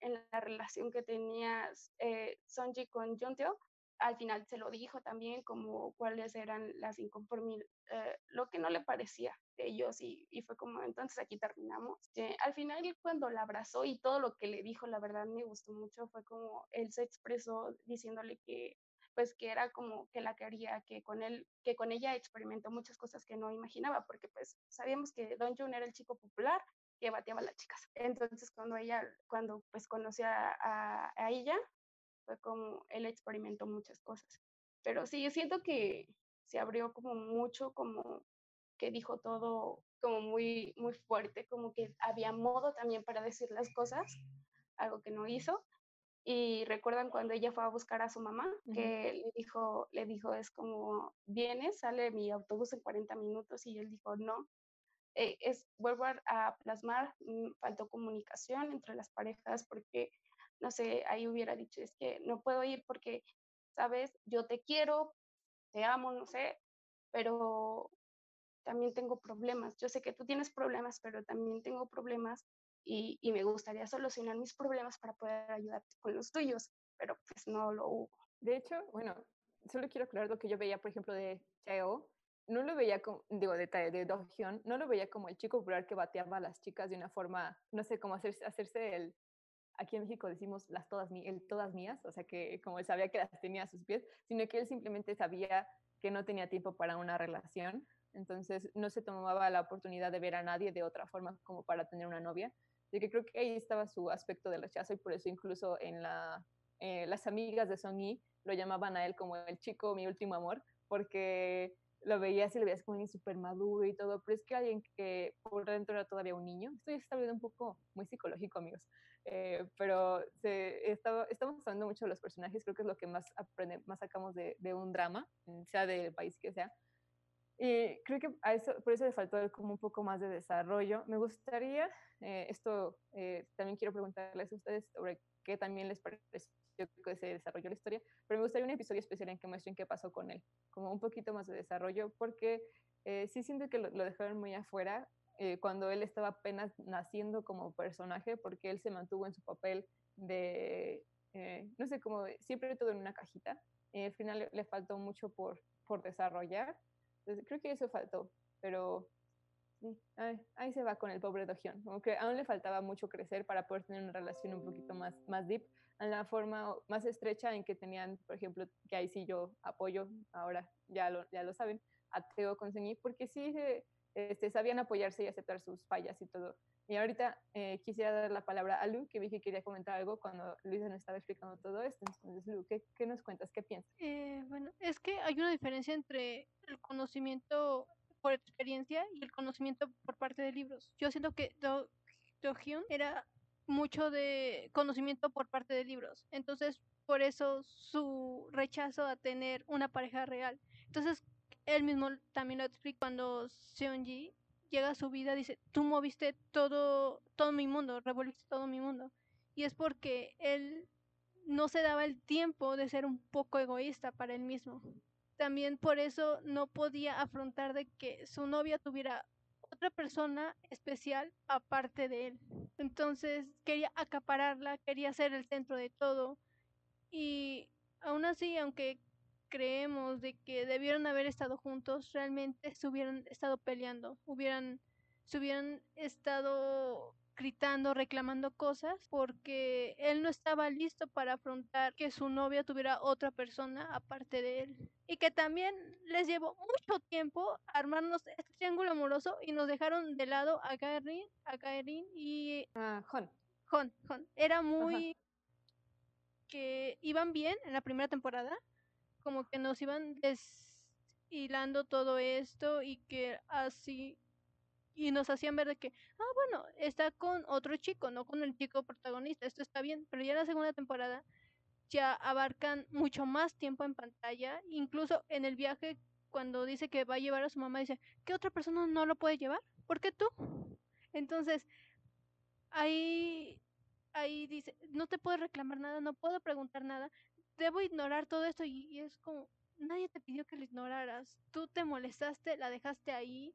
en la relación que tenías eh, Sonji con Junteo, al final se lo dijo también como cuáles eran las inconformidades, eh, lo que no le parecía de ellos y, y fue como entonces aquí terminamos. Eh, al final cuando la abrazó y todo lo que le dijo, la verdad me gustó mucho, fue como él se expresó diciéndole que pues que era como que la quería, que con él, que con ella experimentó muchas cosas que no imaginaba, porque pues sabíamos que Don Jun era el chico popular, que bateaba a las chicas. Entonces, cuando ella, cuando pues conoció a, a, ella, fue como él experimentó muchas cosas. Pero sí, yo siento que se abrió como mucho, como que dijo todo como muy, muy fuerte, como que había modo también para decir las cosas, algo que no hizo. Y recuerdan cuando ella fue a buscar a su mamá, que le dijo, le dijo, es como, vienes, sale mi autobús en 40 minutos, y él dijo, no, eh, es, vuelvo a, plasmar, mm, faltó comunicación entre las parejas porque, no sé, ahí hubiera dicho, es que no puedo ir porque, sabes, yo te quiero, te amo, no sé, pero también tengo problemas. Yo sé que tú tienes problemas, pero también tengo problemas y, y, me gustaría solucionar mis problemas para poder ayudarte con los tuyos, pero pues no lo hubo. De hecho, bueno, solo quiero aclarar lo que yo veía, por ejemplo, de Cheo. No lo veía como, digo, de, de Dohyun, no lo veía como el chico popular que bateaba a las chicas de una forma, no sé, como hacerse, hacerse el, aquí en México decimos las todas, el todas mías, o sea que como él sabía que las tenía a sus pies, sino que él simplemente sabía que no tenía tiempo para una relación, entonces no se tomaba la oportunidad de ver a nadie de otra forma como para tener una novia. Así que creo que ahí estaba su aspecto de rechazo y por eso incluso en la, eh, las amigas de Song lo llamaban a él como el chico, mi último amor, porque lo veías y lo veías como alguien súper maduro y todo, pero es que alguien que por dentro era todavía un niño. Esto ya está un poco muy psicológico, amigos. Eh, pero se, estaba, estamos hablando mucho de los personajes, creo que es lo que más, aprende, más sacamos de, de un drama, sea del país que sea. Y creo que a eso, por eso le faltó como un poco más de desarrollo. Me gustaría, eh, esto eh, también quiero preguntarles a ustedes sobre qué también les pareció que se desarrolló la historia, pero me gustaría un episodio especial en que muestren qué pasó con él, como un poquito más de desarrollo, porque eh, sí siento que lo, lo, dejaron muy afuera eh, cuando él estaba apenas naciendo como personaje, porque él se mantuvo en su papel de, eh, no sé, como siempre todo en una cajita, al final le, le faltó mucho por, por desarrollar, entonces creo que eso faltó, pero sí, ahí, ahí, se va con el pobre Dohyun, como que aún le faltaba mucho crecer para poder tener una relación un poquito más, más deep, en la forma más estrecha en que tenían, por ejemplo, que ahí sí yo apoyo, ahora ya lo, ya lo saben, a Teo con Sengi, porque sí se, este, sabían apoyarse y aceptar sus fallas y todo. Y ahorita eh, quisiera dar la palabra a Lu, que vi que quería comentar algo cuando Luisa nos estaba explicando todo esto. Entonces, Lu, ¿qué, qué nos cuentas? ¿Qué piensas? Eh, bueno, es que hay una diferencia entre el conocimiento por experiencia y el conocimiento por parte de libros. Yo siento que Do, Do Hyun era mucho de conocimiento por parte de libros. Entonces, por eso su rechazo a tener una pareja real. Entonces, él mismo también lo explica cuando Seonji llega a su vida, dice, tú moviste todo, todo mi mundo, revolviste todo mi mundo. Y es porque él no se daba el tiempo de ser un poco egoísta para él mismo. También por eso no podía afrontar de que su novia tuviera otra persona especial aparte de él. Entonces quería acapararla, quería ser el centro de todo. Y aún así, aunque creemos de que debieron haber estado juntos, realmente se hubieran estado peleando, hubieran, se hubieran estado gritando, reclamando cosas, porque él no estaba listo para afrontar que su novia tuviera otra persona aparte de él. Y que también les llevó mucho tiempo armarnos este triángulo amoroso y nos dejaron de lado a Gaerin, a Gaerin y a uh, Hon. Hon, Hon. Era muy Ajá. que iban bien en la primera temporada, como que nos iban deshilando todo esto y que así y nos hacían ver de que, ah, bueno, está con otro chico, no con el chico protagonista, esto está bien, pero ya en la segunda temporada ya abarcan mucho más tiempo en pantalla, incluso en el viaje cuando dice que va a llevar a su mamá, dice, ¿qué otra persona no lo puede llevar? ¿Por qué tú? Entonces, ahí, ahí dice, no te puedo reclamar nada, no puedo preguntar nada, debo ignorar todo esto y, y, es como, nadie te pidió que lo ignoraras, tú te molestaste, la dejaste ahí.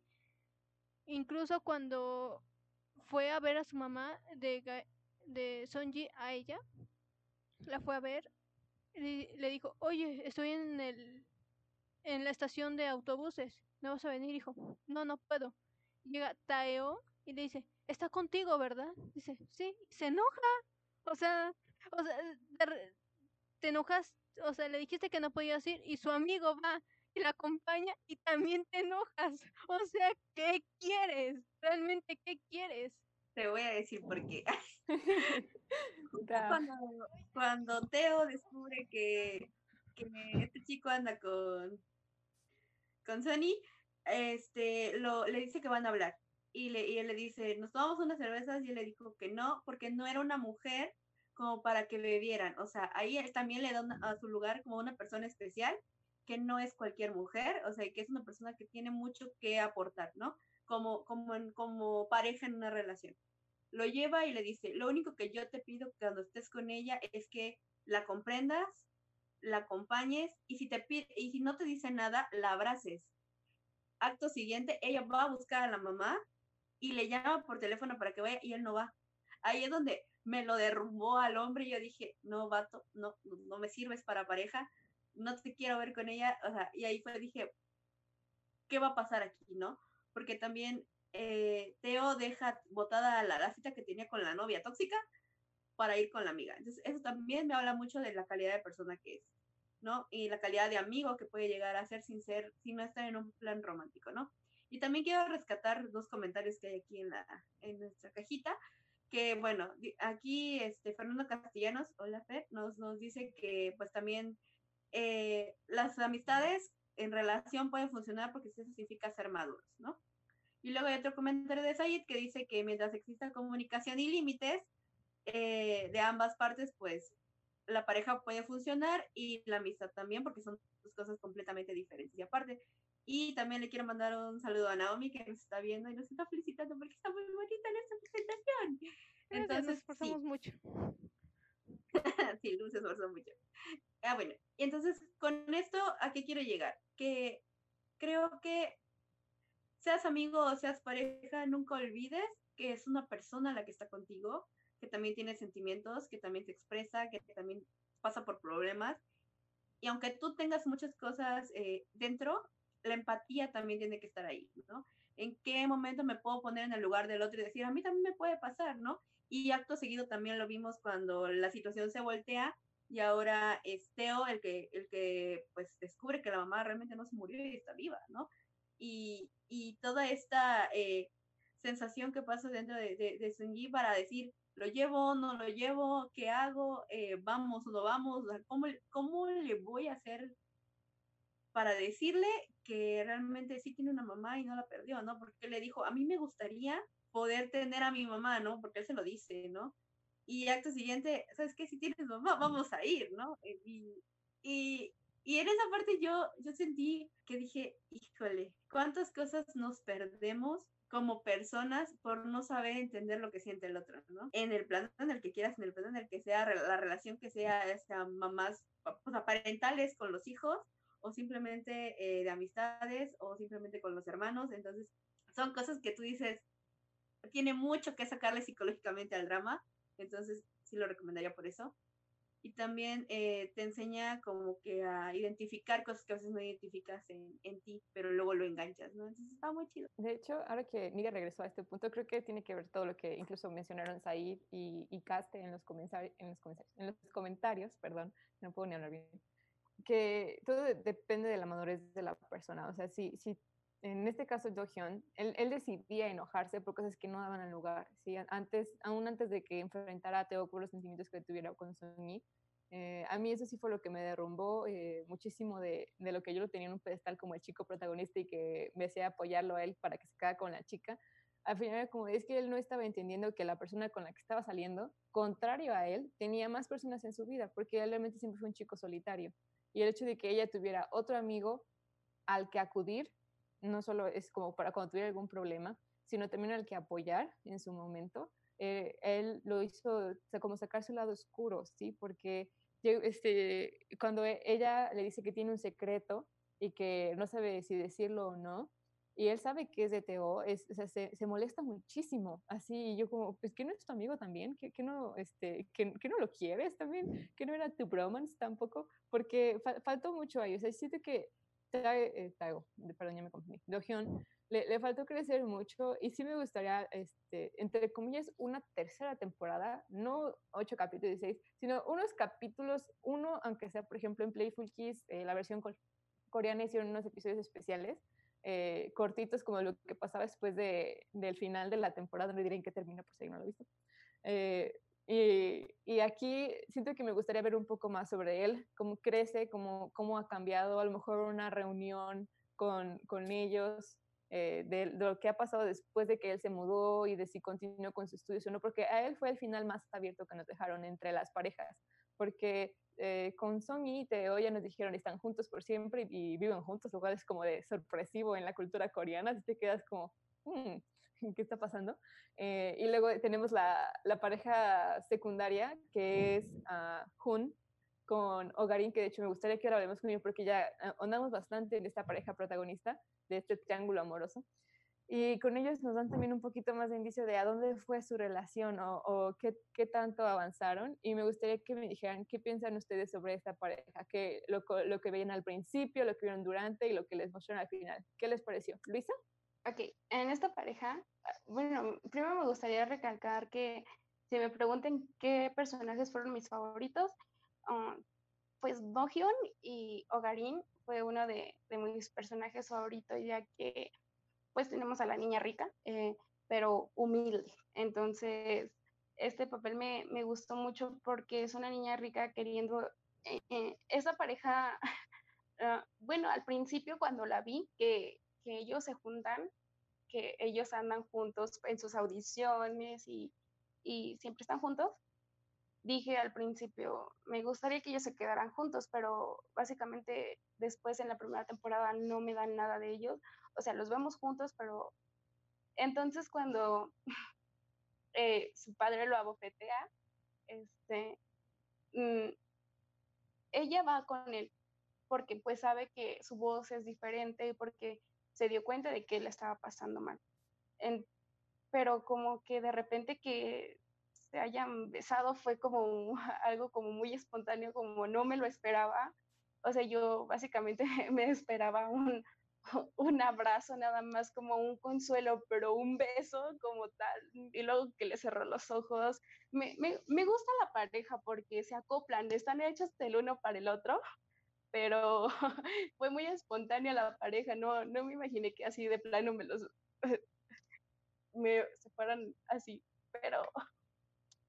Incluso cuando fue a ver a su mamá de, de Sonji a ella, la fue a ver, y le dijo, oye, estoy en el en la estación de autobuses, ¿no vas a venir, hijo? No, no puedo. Llega Taeo y le dice, está contigo, ¿verdad? Dice, sí, y se enoja. O sea, o sea, de, te enojas, o sea, le dijiste que no podías ir y su amigo va y la acompaña y también te enojas. O sea, ¿qué quieres? ¿Realmente qué quieres? Te voy a decir por qué. cuando, cuando, Teo descubre que, que, este chico anda con, con Sony, este, lo, le dice que van a hablar. Y, le, y él le dice, nos tomamos unas cervezas y él le dijo que no, porque no era una mujer como para que bebieran. O sea, ahí él también le da a su lugar como una persona especial, que no es cualquier mujer, o sea, que es una persona que tiene mucho que aportar, ¿no? Como, como, como pareja en una relación. Lo lleva y le dice, lo único que yo te pido cuando estés con ella es que la comprendas, la acompañes y si, te pide, y si no te dice nada, la abraces. acto siguiente, ella va a buscar a la mamá y le llama por teléfono para que vaya y él no va. Ahí es donde me lo derrumbó al hombre y yo dije, no, vato, no, no me sirves para pareja, no te quiero ver con ella, o sea, y ahí fue, dije, ¿qué va a pasar aquí, no? Porque también eh, Teo deja botada la, la cita que tenía con la novia tóxica para ir con la amiga. Entonces, eso también me habla mucho de la calidad de persona que es, ¿no? Y la calidad de amigo que puede llegar a ser sin ser, sin estar en un plan romántico, ¿no? Y también quiero rescatar dos comentarios que hay aquí en, la, en nuestra cajita, que bueno, aquí este, Fernando Castellanos, hola Fer, nos, nos dice que pues también eh, las amistades en relación pueden funcionar porque eso significa ser maduros, ¿no? Y luego hay otro comentario de Said que dice que mientras exista comunicación y límites eh, de ambas partes, pues la pareja puede funcionar y la amistad también, porque son dos cosas completamente diferentes. Y aparte, y también le quiero mandar un saludo a Naomi que nos está viendo y nos está felicitando porque está muy bonita nuestra presentación. Entonces, nos esforzamos mucho. sí, Luz se esforzó mucho. Ah, bueno, y entonces con esto, ¿a qué quiero llegar? Que creo que seas amigo o seas pareja, nunca olvides que es una persona la que está contigo, que también tiene sentimientos, que también te expresa, que también pasa por problemas. Y aunque tú tengas muchas cosas eh, dentro, la empatía también tiene que estar ahí, ¿no? ¿En qué momento me puedo poner en el lugar del otro y decir, a mí también me puede pasar, ¿no? Y acto seguido también lo vimos cuando la situación se voltea y ahora es Teo el que, el que pues descubre que la mamá realmente no se murió y está viva, ¿no? Y, y toda esta eh, sensación que pasa dentro de, de, de para decir, lo llevo, no lo llevo, ¿qué hago? Eh, ¿Vamos no vamos? ¿Cómo, ¿Cómo le voy a hacer para decirle que realmente sí tiene una mamá y no la perdió, ¿no? Porque le dijo, a mí me gustaría poder tener a mi mamá, ¿no? Porque él se lo dice, ¿no? y acto siguiente, ¿sabes qué? Si tienes mamá, vamos a ir, ¿no? Eh, y, y, y en esa parte yo, yo sentí que dije, híjole, ¿cuántas cosas nos perdemos como personas por no saber entender lo que siente el otro, ¿no? En el plano en el que quieras, en el plano en el que sea la relación que sea, sea mamás, o sea, parentales con los hijos, o simplemente eh, de amistades, o simplemente con los hermanos. Entonces, son cosas que tú dices, tiene mucho que sacarle psicológicamente al drama, entonces, sí lo recomendaría por eso. Y también eh, te enseña como que a identificar cosas que a veces no identificas en, en, ti, pero luego lo enganchas, ¿no? Entonces está muy chido. De hecho, ahora que Nidia regresó a este punto, creo que tiene que ver todo lo que incluso mencionaron Said y, y Caste en los, en, los en los comentarios, perdón, no puedo ni hablar bien, que todo depende de la madurez de la persona. O sea, si, si en este caso Do Hyun, él, él, decidía enojarse por cosas que no daban al lugar, ¿sí? Antes, aún antes de que enfrentara a Teo por los sentimientos que tuviera con Sunny, eh, a mí eso sí fue lo que me derrumbó eh, muchísimo de, de, lo que yo lo tenía en un pedestal como el chico protagonista y que me hacía apoyarlo a él para que se quedara con la chica. Al final, como es que él no estaba entendiendo que la persona con la que estaba saliendo, contrario a él, tenía más personas en su vida, porque él realmente siempre fue un chico solitario. Y el hecho de que ella tuviera otro amigo al que acudir no solo es como para cuando tuviera algún problema, sino también al que apoyar en su momento. Eh, él lo hizo como sacar su lado oscuro, ¿sí? Porque este, cuando e, ella le dice que tiene un secreto y que no sabe si decirlo o no, y él sabe que es de es, o sea, se, se, molesta muchísimo, así, y yo como, pues que no es tu amigo también, que, que no, este, que, que, no lo quieres también, que no era tu bromance tampoco, porque fa faltó mucho ahí, o sea, siento que eh, Tago, perdón, ya me confundí, Dohyun, le, le, faltó crecer mucho y sí me gustaría, este, entre comillas, una tercera temporada, no ocho capítulos, seis, sino unos capítulos, uno, aunque sea, por ejemplo, en Playful Kiss, eh, la versión coreana hicieron unos episodios especiales, eh, cortitos como lo que pasaba después de, del final de la temporada, no diré en qué termina por si no lo he visto. Eh, y, y, aquí siento que me gustaría ver un poco más sobre él, cómo crece, cómo, cómo ha cambiado, a lo mejor una reunión con, con ellos, eh, de, de, lo que ha pasado después de que él se mudó y de si continuó con su estudios o no, porque a él fue el final más abierto que nos dejaron entre las parejas, porque eh, con Song y Teo ya nos dijeron están juntos por siempre y, viven juntos, lo cual es como de sorpresivo en la cultura coreana, si te quedas como, hmm, qué está pasando. Eh, y luego tenemos la, la, pareja secundaria, que es uh, Hun con Ogarín, que de hecho me gustaría que ahora hablemos con porque ya andamos bastante en esta pareja protagonista de este triángulo amoroso. Y con ellos nos dan también un poquito más de indicio de a dónde fue su relación o, qué, qué, tanto avanzaron. Y me gustaría que me dijeran qué piensan ustedes sobre esta pareja, que lo, lo que veían al principio, lo que vieron durante y lo que les mostraron al final. ¿Qué les pareció? Luisa. Ok, en esta pareja, bueno, primero me gustaría recalcar que si me pregunten qué personajes fueron mis favoritos, ah, pues Dohyun y Ogarin fue uno de, de mis personajes favoritos, ya que pues tenemos a la niña rica, eh, pero humilde. Entonces, este papel me, me, gustó mucho porque es una niña rica queriendo, eh, eh, esa pareja, ah, bueno, al principio cuando la vi, que, que, ellos se juntan, que ellos andan juntos en sus audiciones y, y siempre están juntos, dije al principio, me gustaría que ellos se quedaran juntos, pero básicamente después en la primera temporada no me dan nada de ellos o sea, los vemos juntos, pero entonces cuando eh, su padre lo abofetea, este, mm, ella va con él porque pues sabe que su voz es diferente y porque se dio cuenta de que él estaba pasando mal. pero como que de repente que se hayan besado fue como algo como muy espontáneo, como no me lo esperaba. O sea, yo básicamente me esperaba un, un abrazo nada más como un consuelo, pero un beso como tal, y luego que le cerró los ojos. Me, me, me gusta la pareja porque se acoplan, están hechos del uno para el otro, pero fue muy espontánea la pareja, no, no me imaginé que así de plano me los me se fueran así, pero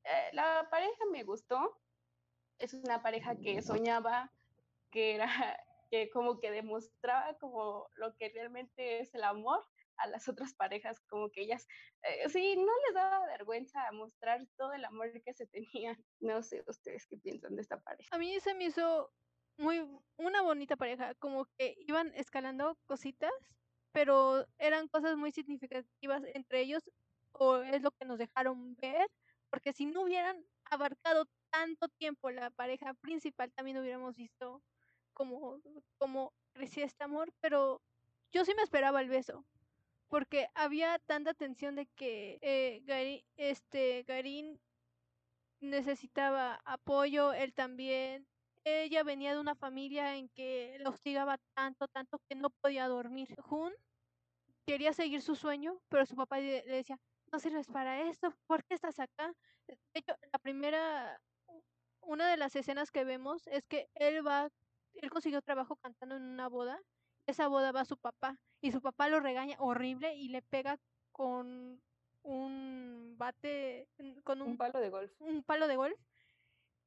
eh, la pareja me gustó, es una pareja que soñaba, que era que como que demostraba como lo que realmente es el amor a las otras parejas, como que ellas, eh, sí, no les daba vergüenza mostrar todo el amor que se tenían. No sé ustedes qué piensan de esta pareja. A mí se me hizo muy una bonita pareja, como que iban escalando cositas, pero eran cosas muy significativas entre ellos, o es lo que nos dejaron ver, porque si no hubieran abarcado tanto tiempo la pareja principal, también hubiéramos visto como, como crecía este amor, pero yo sí me esperaba el beso, porque había tanta tensión de que eh, este, Garín necesitaba apoyo, él también. Ella venía de una familia en que la hostigaba tanto, tanto que no podía dormir. Jun quería seguir su sueño, pero su papá le decía, no sirves para esto, ¿por qué estás acá? De hecho, la primera, una de las escenas que vemos es que él va él consiguió trabajo cantando en una boda. Esa boda va a su papá y su papá lo regaña horrible y le pega con un bate, con un, palo de golf. Un palo de golf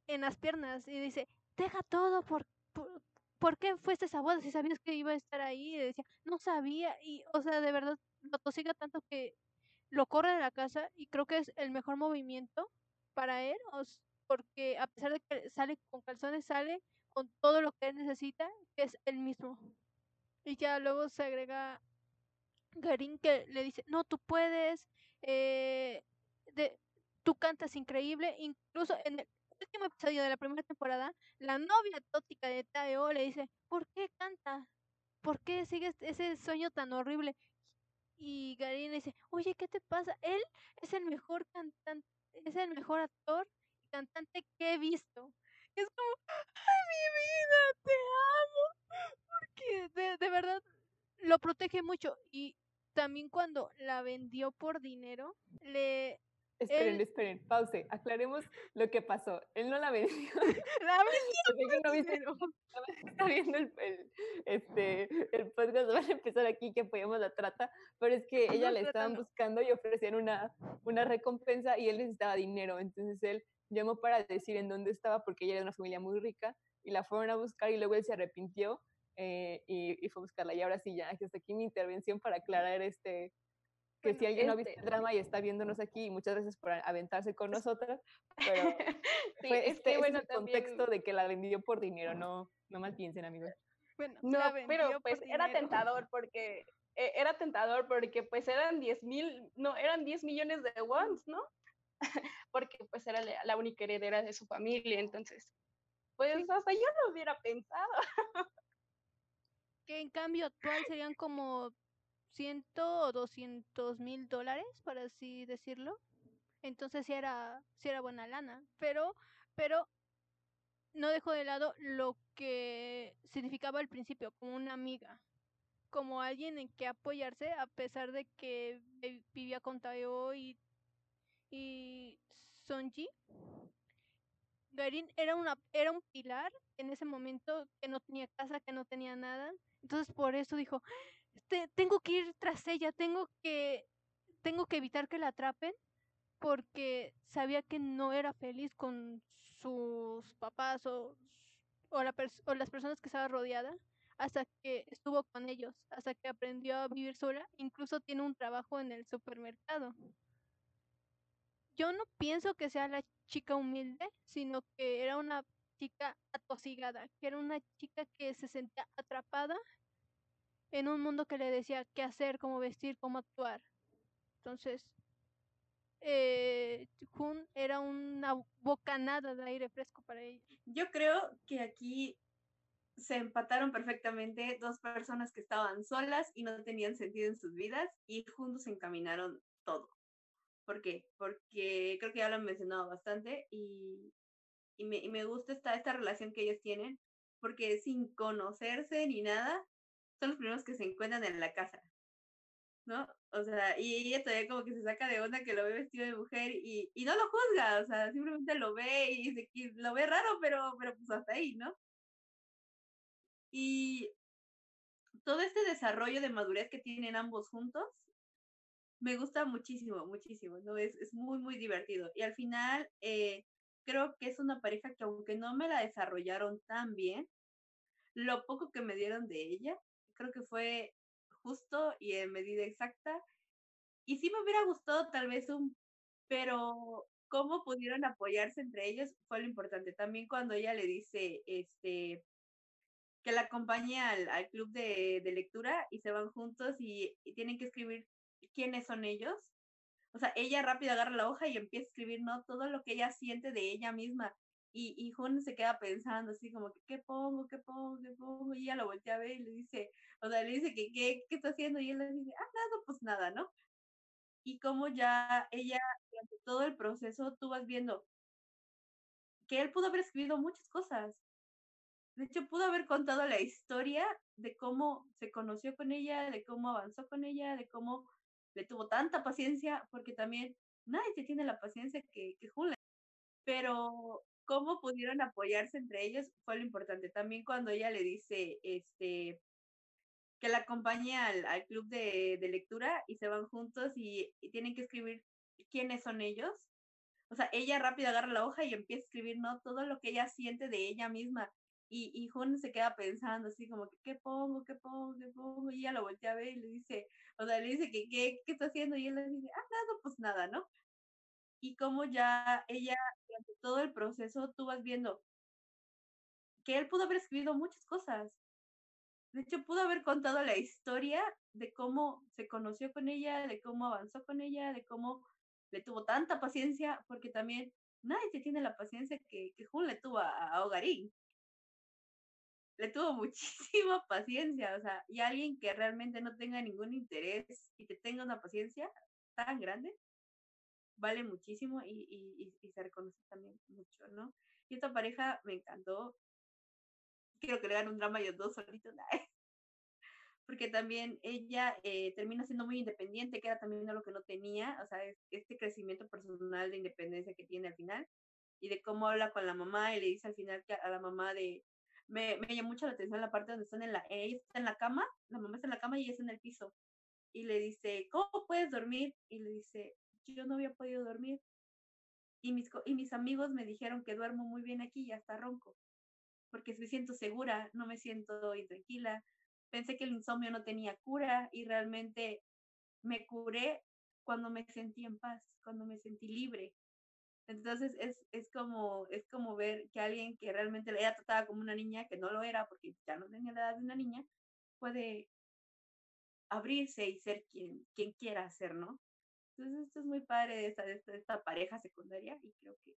en las piernas y dice, deja todo, por, por, qué fuiste a esa boda si sabías que iba a estar ahí? Y decía, no sabía y, o sea, de verdad lo tosiga tanto que lo corre de la casa y creo que es el mejor movimiento para él, porque a pesar de que sale con calzones, sale con todo lo que él necesita, que es el mismo. Y ya luego se agrega Garín que le dice, no, tú puedes, eh, de, tú cantas increíble, incluso en el último episodio de la primera temporada, la novia tótica de Taeo le dice, ¿por qué canta? ¿Por qué sigues ese sueño tan horrible? Y Garín le dice, oye, ¿qué te pasa? Él es el mejor cantante, es el mejor actor y cantante que he visto. Es como, mi vida, te amo. Porque de, de verdad lo protege mucho. Y también cuando la vendió por dinero, le Esperen, esperen, pause, aclaremos lo que pasó. Él no la vendió. La vendió. no viste, está viendo el, el, este, el podcast, van a empezar aquí que apoyamos la trata, pero es que ella la estaban buscando y ofrecían una, una recompensa y él necesitaba dinero, entonces él llamó para decir en dónde estaba porque ella era de una familia muy rica y la fueron a buscar y luego él se arrepintió eh, y, fue a buscarla. Y ahora sí, ya hasta aquí mi intervención para aclarar este que si alguien no ha visto el este drama y está viéndonos aquí, muchas gracias por aventarse con nosotras, pero fue este, bueno, este contexto de que la vendió por dinero, no, no mal piensen, amigos. Bueno, no, pero pues era tentador porque eh, era tentador porque pues eran 10 mil, no, eran 10 millones de wons, ¿no? porque pues era la única heredera de su familia, entonces Pues hasta yo lo hubiera pensado. que en cambio actual serían como ciento o doscientos mil dólares, para así decirlo. Entonces sí era, sí era buena lana. Pero, pero no dejo de lado lo que significaba al principio, como una amiga, como alguien en que apoyarse a pesar de que vivía con Tayo y, y Sonji. Garin era, una, era un pilar en ese momento que no tenía casa, que no tenía nada. Entonces por eso dijo, tengo que ir tras ella, tengo que, tengo que evitar que la atrapen porque sabía que no era feliz con sus papás o, o, la o las personas que estaba rodeada hasta que estuvo con ellos, hasta que aprendió a vivir sola, incluso tiene un trabajo en el supermercado. Yo no pienso que sea la chica humilde, sino que era una chica atosigada, que era una chica que se sentía atrapada en un mundo que le decía qué hacer, cómo vestir, cómo actuar. Entonces, eh, Jun era una bocanada de aire fresco para ella. Yo creo que aquí se empataron perfectamente dos personas que estaban solas y no tenían sentido en sus vidas y juntos encaminaron todo. ¿Por qué? Porque creo que ya lo han mencionado bastante y, y, me, y me gusta esta, esta relación que ellos tienen porque sin conocerse ni nada, son los primeros que se encuentran en la casa. ¿no? O sea, y ella todavía como que se saca de onda que lo ve vestido de mujer y, y no lo juzga, o sea, simplemente lo ve y, lo ve raro, pero, pero pues hasta ahí, ¿no? Y todo este desarrollo de madurez que tienen ambos juntos, me gusta muchísimo, muchísimo, ¿no? Es, es muy, muy divertido. Y al final, eh, creo que es una pareja que aunque no me la desarrollaron tan bien, lo poco que me dieron de ella, creo que fue justo y en medida exacta. Y sí me hubiera gustado tal vez un, pero cómo pudieron apoyarse entre ellos fue lo importante. También cuando ella le dice, este, que la acompañe al, al club de, de, lectura y se van juntos y, y, tienen que escribir quiénes son ellos. O sea, ella rápido agarra la hoja y empieza a escribir, ¿no? Todo lo que ella siente de ella misma. Y, y Jun se queda pensando así como, ¿qué pongo? ¿Qué pongo? ¿Qué pongo? Y ella lo voltea a ver y le dice, o sea, le dice que qué, qué está haciendo y él le dice, ah, nada, pues nada, ¿no? Y como ya ella, durante todo el proceso, tú vas viendo que él pudo haber escrito muchas cosas. De hecho, pudo haber contado la historia de cómo se conoció con ella, de cómo avanzó con ella, de cómo le tuvo tanta paciencia, porque también nadie tiene la paciencia que, que Jule. Pero cómo pudieron apoyarse entre ellos fue lo importante. También cuando ella le dice, este, que la acompañe al, al club de, de, lectura y se van juntos y, y, tienen que escribir quiénes son ellos. O sea, ella rápido agarra la hoja y empieza a escribir, ¿no? Todo lo que ella siente de ella misma. Y, y Jun se queda pensando así como que, ¿qué pongo? ¿Qué pongo? ¿Qué pongo? Y ella lo voltea a ver y le dice, o sea, le dice que, ¿qué, qué está haciendo? Y él le dice, ah, nada, pues nada, ¿no? Y como ya ella, durante todo el proceso, tú vas viendo que él pudo haber escrito muchas cosas, de hecho, pudo haber contado la historia de cómo se conoció con ella, de cómo avanzó con ella, de cómo le tuvo tanta paciencia, porque también nadie tiene la paciencia que, que Jun le tuvo a, a Ogarín. Le tuvo muchísima paciencia, o sea, y alguien que realmente no tenga ningún interés y que tenga una paciencia tan grande, vale muchísimo y, y, y se reconoce también mucho, ¿no? Y esta pareja me encantó, quiero que le hagan un drama ellos dos solitos, porque también ella eh, termina siendo muy independiente, que era también lo que no tenía, o sea, este crecimiento personal de independencia que tiene al final, y de cómo habla con la mamá y le dice al final que a la mamá de, me, me llamó mucho la atención la parte donde están en la, ella está en la cama, la mamá está en la cama y ella está en el piso, y le dice, ¿cómo puedes dormir? Y le dice, yo no había podido dormir, y mis, y mis amigos me dijeron que duermo muy bien aquí y hasta ronco porque me siento segura, no me siento intranquila. Pensé que el insomnio no tenía cura y realmente me curé cuando me sentí en paz, cuando me sentí libre. Entonces es, es, como, es como ver que alguien que realmente la ella trataba como una niña, que no lo era porque ya no tenía la edad de una niña, puede abrirse y ser quien, quien quiera ser, ¿no? Entonces esto es muy padre de esta, esta pareja secundaria y creo que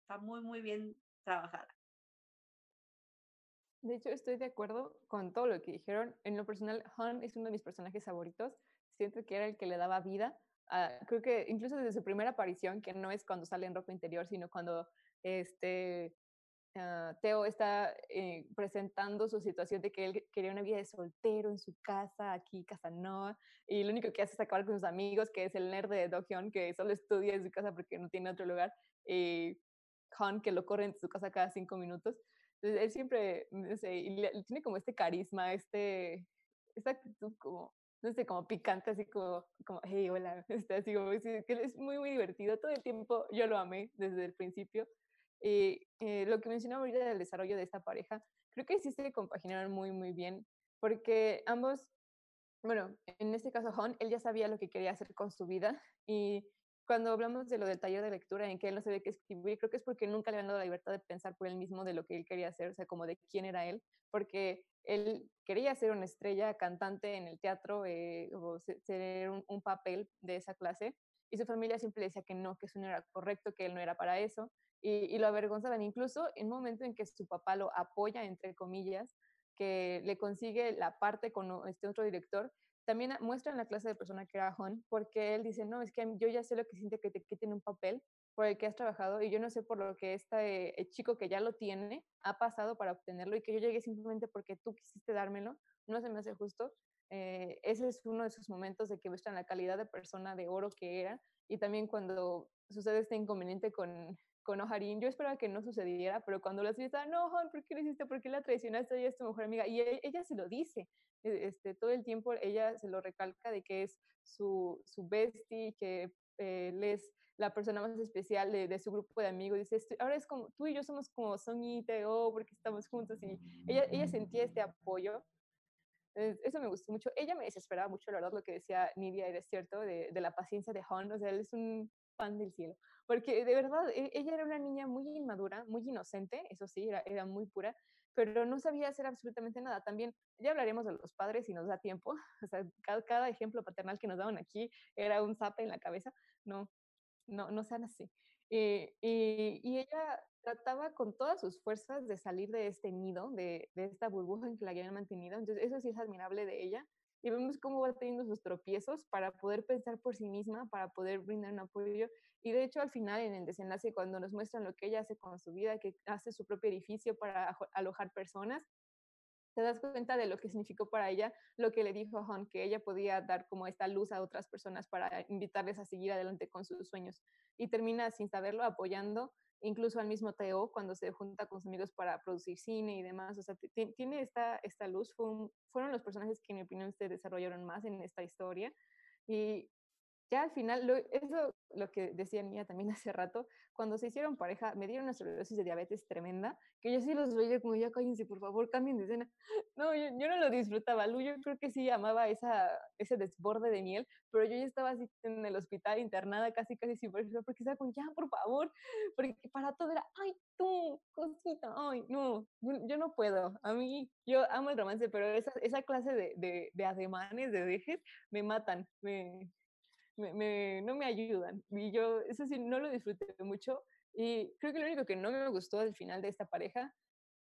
está muy, muy bien trabajada. De hecho, estoy de acuerdo con todo lo que dijeron. En lo personal, Han es uno de mis personajes favoritos. Siento que era el que le daba vida. Creo que incluso desde su primera aparición, que no es cuando sale en ropa interior, sino cuando este, uh, Teo está eh, presentando su situación de que él quería una vida de soltero en su casa, aquí, casa no, y lo único que hace es acabar con sus amigos, que es el nerd de Dohyun, que solo estudia en su casa porque no tiene otro lugar, y Han, que lo corre en su casa cada cinco minutos. Entonces, él siempre, no sé, y tiene como este carisma, este, esta actitud como, no sé, como picante, así como, como hey, hola, este, así como, es muy, muy divertido. Todo el tiempo yo lo amé desde el principio. Y eh, lo que mencionaba ahorita del desarrollo de esta pareja, creo que sí se compaginaron muy, muy bien, porque ambos, bueno, en este caso, Hon, él ya sabía lo que quería hacer con su vida y cuando hablamos de lo del taller de lectura en que él no sabía qué escribir, creo que es porque nunca le han dado la libertad de pensar por él mismo de lo que él quería hacer, o sea, como de quién era él, porque él quería ser una estrella cantante en el teatro eh, o ser un, un, papel de esa clase, y su familia siempre decía que no, que eso no era correcto, que él no era para eso, y, y lo avergonzaban, incluso en un momento en que su papá lo apoya, entre comillas, que le consigue la parte con este otro director, también muestra en la clase de persona que era Hon, porque él dice, no, es que yo ya sé lo que siente que te quiten un papel por el que has trabajado y yo no sé por lo que este eh, chico que ya lo tiene ha pasado para obtenerlo y que yo llegué simplemente porque tú quisiste dármelo, no se me hace justo. Eh, ese es uno de esos momentos de que muestran la calidad de persona de oro que era y también cuando sucede este inconveniente con, con Oharin, yo esperaba que no sucediera, pero cuando las vi estaba, no, Hon, ¿por qué le hiciste? ¿Por qué la traicionaste? Ella es tu mejor amiga. Y e, ella se lo dice, e, este, todo el tiempo ella se lo recalca de que es su, su bestie, que eh, es la persona más especial de, su grupo de amigos. Dice, ahora es como, tú y yo somos como Song y Teo porque estamos juntos. Y ella, ella sentía este apoyo. Eso me gustó mucho. Ella me desesperaba mucho, la verdad, lo que decía Nidia, era cierto, de, de la paciencia de Han. O sea, él es un pan del cielo. Porque de verdad, e, ella era una niña muy inmadura, muy inocente, eso sí, era, era muy pura, pero no sabía hacer absolutamente nada. También, ya hablaremos de los padres si nos da tiempo. O sea, cada, cada ejemplo paternal que nos daban aquí era un zape en la cabeza. No, no, no sean así. Eh, y, y, ella trataba con todas sus fuerzas de salir de este nido, de, de esta burbuja en que la habían mantenido. Entonces, eso sí es admirable de ella y vemos cómo va teniendo sus tropiezos para poder pensar por sí misma, para poder brindar un apoyo. Y de hecho al final, en el desenlace, cuando nos muestran lo que ella hace con su vida, que hace su propio edificio para alojar personas, te das cuenta de lo que significó para ella lo que le dijo a Hon, que ella podía dar como esta luz a otras personas para invitarles a seguir adelante con sus sueños. Y termina sin saberlo apoyando incluso al mismo Teo cuando se junta con sus amigos para producir cine y demás. O sea, tiene esta, esta luz. fueron los personajes que, en mi opinión, se desarrollaron más en esta historia. Y ya al final, lo, eso lo que decía Mía también hace rato, cuando se hicieron pareja, me dieron una sobredosis de diabetes tremenda, que yo sí los veía como, ya cállense, por favor, cambien de escena. No, yo, yo, no lo disfrutaba. Lu, yo creo que sí amaba esa, ese desborde de miel, pero yo ya estaba así en el hospital internada, casi, casi sin porque estaba como, ya, por favor, porque para todo era, ay, tú, cosita, ay, no, yo, yo no puedo. A mí, yo amo el romance, pero esa, esa clase de, de, de ademanes, de dejes, me matan, me, me, no me ayudan. Y yo, eso sí, no lo disfruté mucho. Y creo que lo único que no me gustó del final de esta pareja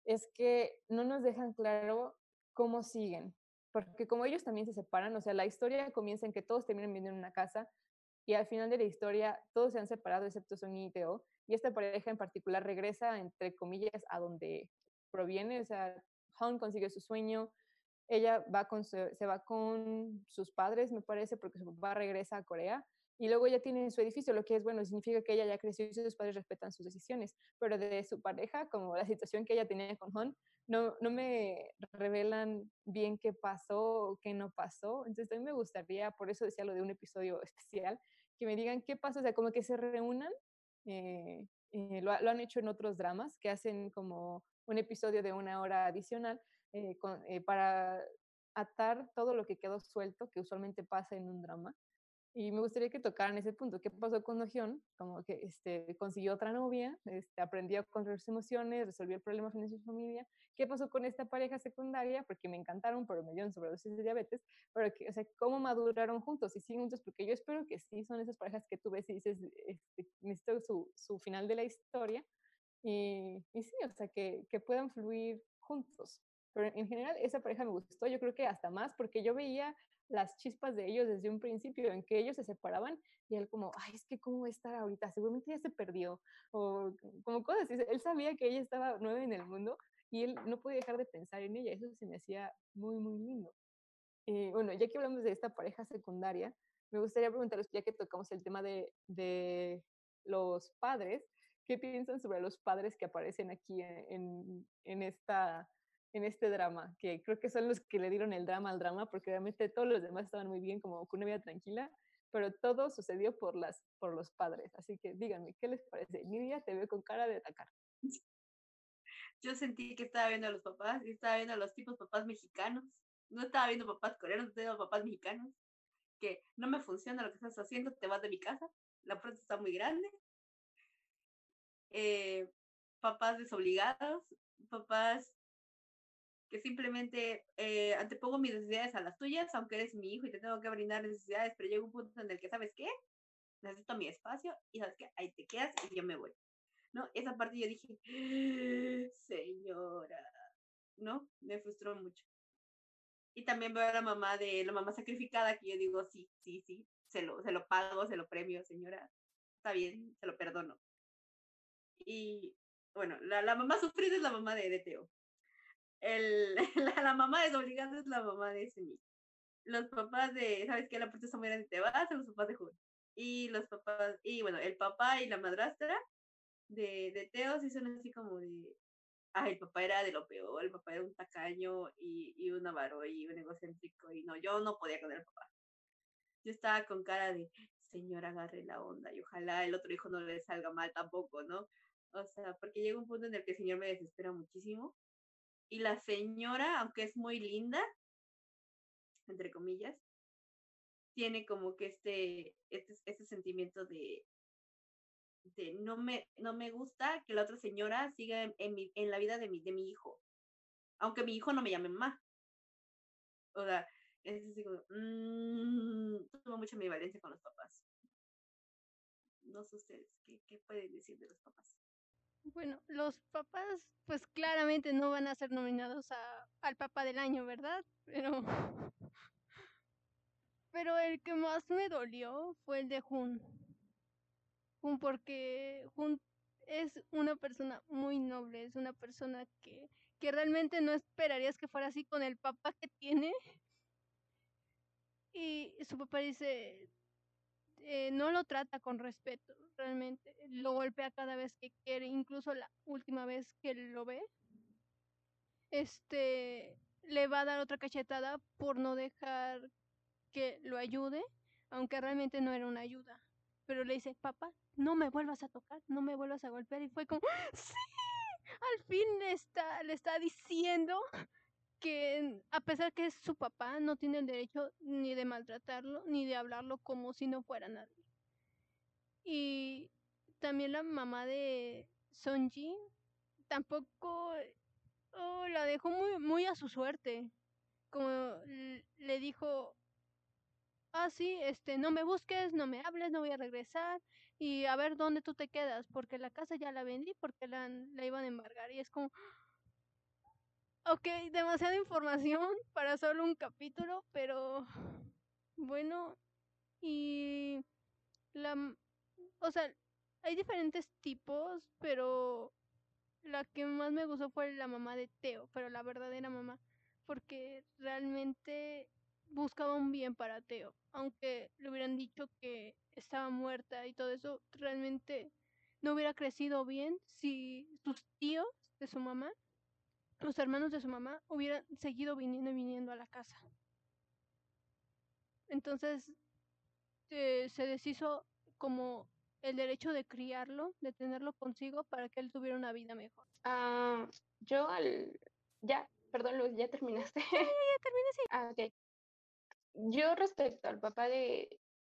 es que no nos dejan claro cómo siguen. Porque como ellos también se separan, o sea, la historia comienza en que todos terminan viviendo en una casa y al final de la historia todos se han separado excepto Sony y Teo. Y esta pareja en particular regresa, entre comillas, a donde proviene. O sea, Han consigue su sueño, ella va con se va con sus padres, me parece, porque su papá regresa a Corea y luego ella tiene su edificio, lo que es bueno, significa que ella ya creció y sus padres respetan sus decisiones, pero de su pareja, como la situación que ella tenía con Hon, no, no me revelan bien qué pasó o qué no pasó, entonces mí me gustaría, por eso decía lo de un episodio especial, que me digan qué pasó, o sea, como que se reúnan, eh, eh, lo, lo han hecho en otros dramas, que hacen como un episodio de una hora adicional, eh, con, eh, para atar todo lo que quedó suelto, que usualmente pasa en un drama. Y me gustaría que tocaran ese punto. ¿Qué pasó con Nojion? Como que este, consiguió otra novia, este, aprendió a controlar sus emociones, resolvió el problema en su familia. ¿Qué pasó con esta pareja secundaria? Porque me encantaron, pero me dieron sobredosis de diabetes. Pero, que, o sea, ¿cómo maduraron juntos? Y siguen juntos, porque yo espero que sí son esas parejas que tú ves y dices, este, necesito su, su final de la historia y, y sí, o sea, que, que puedan fluir juntos. Pero en general esa pareja me gustó, yo creo que hasta más, porque yo veía las chispas de ellos desde un principio, en que ellos se separaban y él como, ay, es que cómo va a estar ahorita, seguramente ya se perdió, o como cosas. Él sabía que ella estaba nueva en el mundo y él no podía dejar de pensar en ella, eso se me hacía muy, muy lindo. Y bueno, ya que hablamos de esta pareja secundaria, me gustaría preguntaros, ya que tocamos el tema de, de los padres, ¿qué piensan sobre los padres que aparecen aquí en, en esta en este drama, que creo que son los que le dieron el drama al drama, porque realmente todos los demás estaban muy bien, como con una vida tranquila, pero todo sucedió por, las, por los padres. Así que díganme, ¿qué les parece? Nidia te veo con cara de atacar. Yo sentí que estaba viendo a los papás, y estaba viendo a los tipos papás mexicanos. No estaba viendo papás coreanos, estaba viendo papás mexicanos. Que no me funciona lo que estás haciendo, te vas de mi casa. La puerta está muy grande. Eh, papás desobligados, papás que simplemente eh, antepongo mis necesidades a las tuyas, aunque eres mi hijo y te tengo que brindar necesidades, pero llega un punto en el que, ¿sabes qué? Necesito mi espacio y sabes que ahí te quedas y yo me voy. ¿No? Esa parte yo dije, señora, ¿no? Me frustró mucho. Y también veo a la mamá de la mamá sacrificada que yo digo, sí, sí, sí, se lo, se lo pago, se lo premio, señora. Está bien, se lo perdono. Y bueno, la, la mamá sufrida es la mamá de, de Teo el, la, la, mamá desobligada es la mamá de ese niño. Los papás de, ¿sabes qué? La puerta está muy grande, te vas, a los papás de Julio. Y los papás, y bueno, el papá y la madrastra de, de Teo sí son así como de, ay, el papá era de lo peor, el papá era un tacaño y, y un avaro y un egocéntrico, y no, yo no podía con el papá. Yo estaba con cara de, señor, agarre la onda, y ojalá el otro hijo no le salga mal tampoco, ¿no? O sea, porque llega un punto en el que el señor me desespera muchísimo y la señora, aunque es muy linda, entre comillas, tiene como que este, este, este sentimiento de, no me, no me gusta que la otra señora siga en, en, la vida de mi, de mi hijo. Aunque mi hijo no me llame mamá. O sea, es así como, mmm, tuvo mucha ambivalencia con los papás. No sé ustedes, ¿qué, ¿qué pueden decir de los papás? Bueno, los papás, pues claramente no van a ser nominados a, al papá del año, ¿verdad? Pero. Pero el que más me dolió fue el de Jun. Jun, porque Jun es una persona muy noble, es una persona que, que realmente no esperarías que fuera así con el papá que tiene. Y su papá dice, eh, no lo trata con respeto, realmente. Lo golpea cada vez que quiere, incluso la última vez que lo ve. Este le va a dar otra cachetada por no dejar que lo ayude, aunque realmente no era una ayuda. Pero le dice, papá, no me vuelvas a tocar, no me vuelvas a golpear. Y fue como, sí, al fin le está, le está diciendo que a pesar que es su papá, no tiene el derecho ni de maltratarlo, ni de hablarlo como si no fuera nadie. Y también la mamá de Sonji tampoco oh, la dejó muy, muy a su suerte. Como le dijo, ah, sí, este, no me busques, no me hables, no voy a regresar y a ver dónde tú te quedas, porque la casa ya la vendí, porque la, la iban a embargar. Y es como, Ok, demasiada información para solo un capítulo, pero bueno, y la, o sea, hay diferentes tipos, pero la que más me gustó fue la mamá de Teo, pero la verdadera mamá, porque realmente buscaba un bien para Teo, aunque le hubieran dicho que estaba muerta y todo eso, realmente no hubiera crecido bien si sus tíos de su mamá los hermanos de su mamá hubieran seguido viniendo y viniendo a la casa. Entonces eh, se deshizo como el derecho de criarlo, de tenerlo consigo para que él tuviera una vida mejor. Ah, yo al... Ya, perdón Luz, ya terminaste. Sí, ya terminé, sí. Ah, ok. Yo respecto al papá de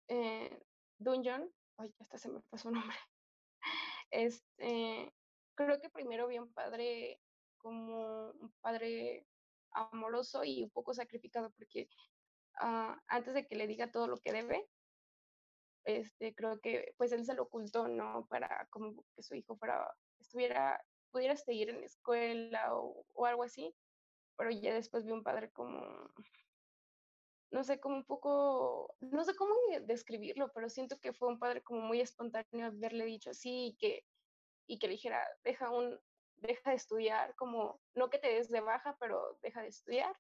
eh, Dungeon, ay, hasta se me pasó un nombre. Este, creo que primero vi un padre como un padre amoroso y un poco sacrificado porque ah, antes de que le diga todo lo que debe, este, creo que pues él se lo ocultó, ¿no? Para como que su hijo fuera, estuviera, pudiera seguir en escuela o, o algo así, pero ya después vi un padre como, no sé, como un poco, no sé cómo describirlo, pero siento que fue un padre como muy espontáneo haberle dicho así y que, y que le dijera, deja un, deja de estudiar, como, no que te des de baja, pero deja de estudiar.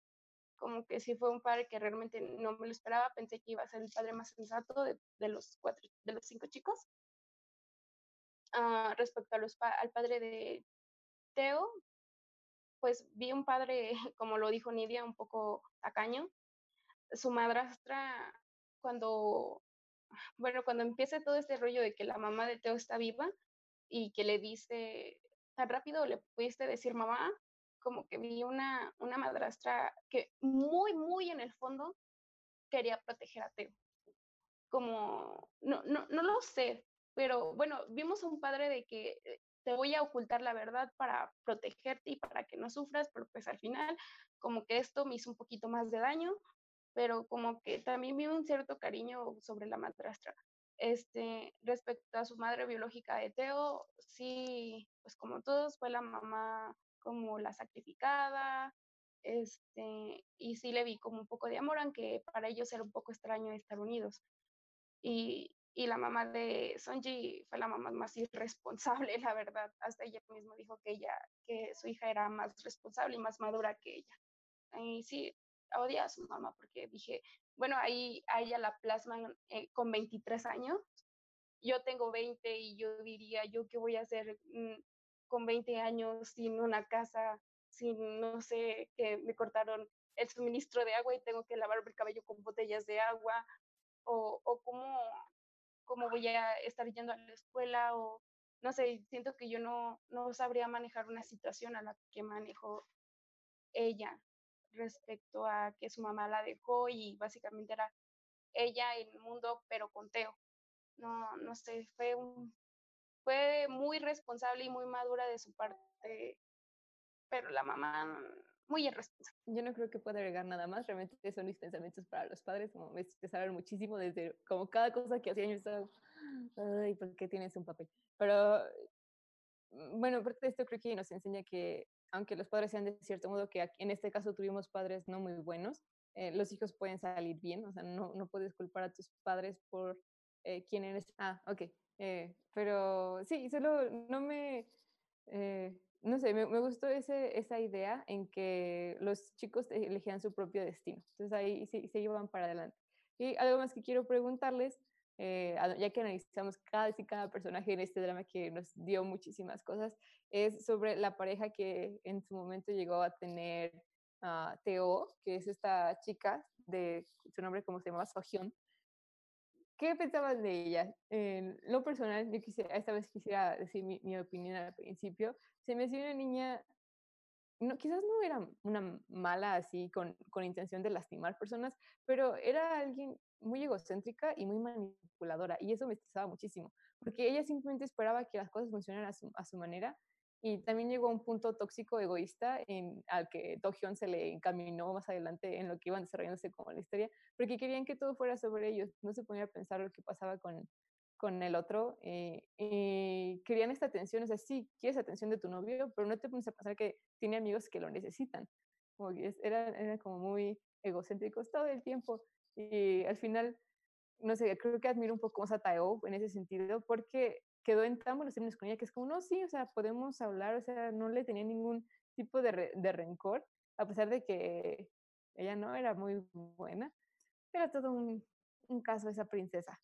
Como que sí fue un padre que realmente no me lo esperaba, pensé que iba a ser el padre más sensato de, de los cuatro, de los cinco chicos. Uh, respecto a los al padre de Teo, pues vi un padre, como lo dijo Nidia, un poco tacaño, su madrastra, cuando, bueno, cuando empieza todo este rollo de que la mamá de Teo está viva y que le dice, tan rápido le pudiste decir mamá, como que vi una, una madrastra que muy, muy en el fondo quería proteger a Teo. Como, no, no, no lo sé, pero bueno, vimos a un padre de que eh, te voy a ocultar la verdad para protegerte y para que no sufras, pero pues al final como que esto me hizo un poquito más de daño pero como que también vi un cierto cariño sobre la madrastra. Este, respecto a su madre biológica de Teo, sí, pues como todos, fue la mamá como la sacrificada, este, y sí le vi como un poco de amor, aunque para ellos era un poco extraño estar unidos. Y, y la mamá de Sonji fue la mamá más irresponsable, la verdad. Hasta ella misma dijo que ella, que su hija era más responsable y más madura que ella. Y sí, odia a su mamá porque dije, bueno, ahí a ella la plasman eh, con 23 años. Yo tengo 20 y yo diría, ¿yo qué voy a hacer mm, con 20 años sin una casa, sin, no sé, que me cortaron el suministro de agua y tengo que lavar el cabello con botellas de agua? ¿O, o cómo, cómo voy a estar yendo a la escuela? O no sé, siento que yo no, no sabría manejar una situación a la que manejó ella respecto a que su mamá la dejó y básicamente era ella en el mundo, pero con Teo. No, no sé, fue un, fue muy responsable y muy madura de su parte, pero la mamá muy irresponsable. Yo no creo que pueda agregar nada más, realmente son mis pensamientos para los padres, como me estresaron muchísimo desde como cada cosa que hacían yo estaba, ay, ¿por qué tienes un papel? Pero mm, bueno, aparte de esto creo que nos enseña que aunque los padres sean de cierto modo que en este caso tuvimos padres no muy buenos, eh, los hijos pueden salir bien, o sea, no, no puedes culpar a tus padres por eh, quién eres. Ah, ok. Eh, pero sí, solo no me, no sé, me, me, gustó ese, esa idea en que los chicos elegían su propio destino. Entonces ahí sí, se iban para adelante. Y algo más que quiero preguntarles eh, ya que analizamos y cada personaje en este drama que nos dio muchísimas cosas, es sobre la pareja que en su momento llegó a tener uh, Teo, que es esta chica de su nombre, como se llama? Sohyun. ¿Qué pensabas de ella? En lo personal, yo quisiera, esta vez quisiera decir mi, mi opinión al principio. Se me hacía una niña no, quizás no era una mala así con, con, intención de lastimar personas, pero era alguien muy egocéntrica y muy manipuladora y eso me estresaba muchísimo, porque ella simplemente esperaba que las cosas funcionaran a su, a su manera y también llegó a un punto tóxico egoísta en, al que Dohyun se le encaminó más adelante en lo que iban desarrollándose como la historia, porque querían que todo fuera sobre ellos, no se ponía a pensar lo que pasaba con, con el otro eh, y querían esta atención, o sea, sí, quieres atención de tu novio, pero no te pones a pensar que tiene amigos que lo necesitan. Como que eran, eran como muy egocéntricos todo el tiempo y al final, no sé, creo que admiro un poco a Taeo en ese sentido porque quedó en tan buenos términos con ella que es como, no, sí, o sea, podemos hablar, o sea, no le tenía ningún tipo de, de rencor, a pesar de que ella no era muy buena. Era todo un, un caso esa princesa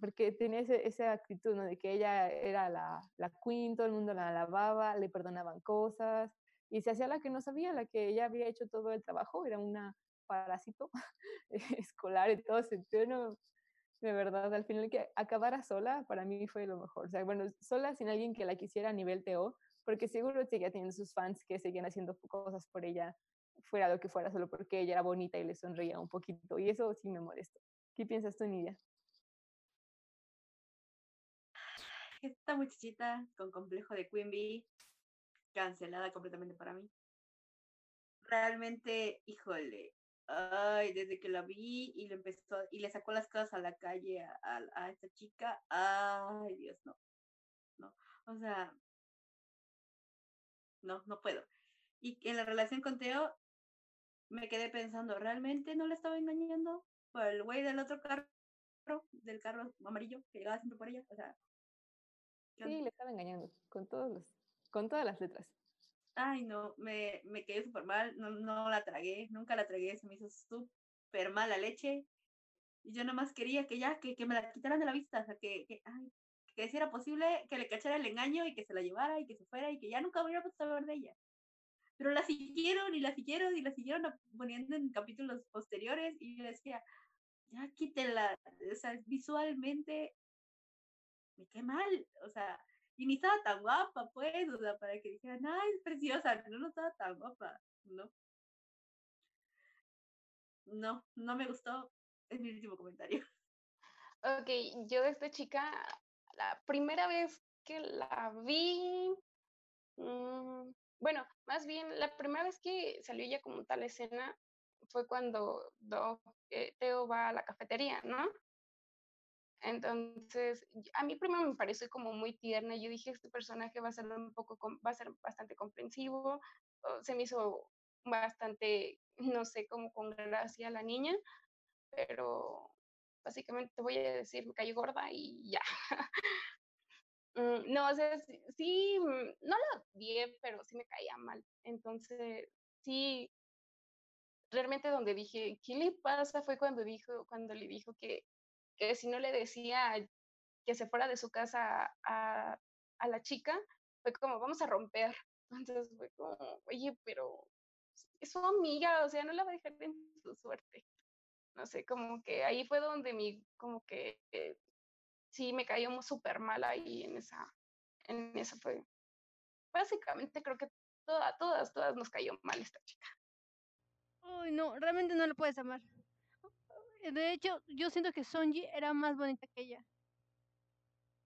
porque tenía ese, esa actitud, ¿no? De que ella era la, la queen, todo el mundo la alababa, le perdonaban cosas, y se hacía la que no sabía, la que ella había hecho todo el trabajo, era una parásito escolar y todo sentido, de verdad, al final que acabara sola, para mí fue lo mejor, o sea, bueno, sola sin alguien que la quisiera a nivel TO, porque seguro seguía teniendo sus fans que seguían haciendo cosas por ella, fuera lo que fuera, solo porque ella era bonita y le sonreía un poquito, y eso sí me molestó. ¿Qué piensas tú, Nidia? Esta muchachita con complejo de Queen Bee, cancelada completamente para mí. Realmente, híjole, ay, desde que la vi y le empezó, y le sacó las cosas a la calle a, esta chica, ay, Dios, no, no, o sea, no, no puedo. Y en la relación con Teo, me quedé pensando, ¿realmente no le estaba engañando? Por el güey del otro carro, del carro amarillo que llegaba siempre por ella, o sea. Sí, le estaba engañando, con todos los, con todas las letras. Ay, no, me, me quedé súper mal, no, no la tragué, nunca la tragué, se me hizo súper mal la leche. Y yo nomás quería que ya, que, que me la quitaran de la vista, o sea, que, que, ay, que si era posible que le cachara el engaño y que se la llevara y que se fuera y que ya nunca volviera a saber de ella. Pero la siguieron y la siguieron y la siguieron poniendo en capítulos posteriores y yo decía, ya quítela, o sea, visualmente me quedé mal, o sea, y ni estaba tan guapa, pues, o sea, para que dijeran, ay, es preciosa, pero no estaba tan guapa, ¿no? No, no me gustó, es mi último comentario. Ok, yo de esta chica, la primera vez que la vi, mmm, bueno, más bien la primera vez que salió ella como tal escena fue cuando eh, Teo va a la cafetería, ¿no? Entonces, a mí primero me pareció como muy tierna. Yo dije, este personaje va a ser un poco, va a ser bastante comprensivo. Se me hizo bastante, no sé, como con gracia la niña, pero básicamente te voy a decir, me cayó gorda y ya. Mm, no, o sea, sí, mm, no la odié, pero sí me caía mal. Entonces, sí, realmente donde dije, ¿qué le pasa? Fue cuando dijo, cuando le dijo que, que si no le decía que se fuera de su casa a, a la chica, fue como, vamos a romper. Entonces fue como, oye, pero es su amiga, o sea, no la va a dejar en su suerte. No sé, como que ahí fue donde mi, como que eh, sí me cayó súper mal ahí en esa, en esa fue. Básicamente creo que todas, todas, todas nos cayó mal esta chica. Uy, no, realmente no la puedes amar. De hecho, yo siento que Sonji era más bonita que ella.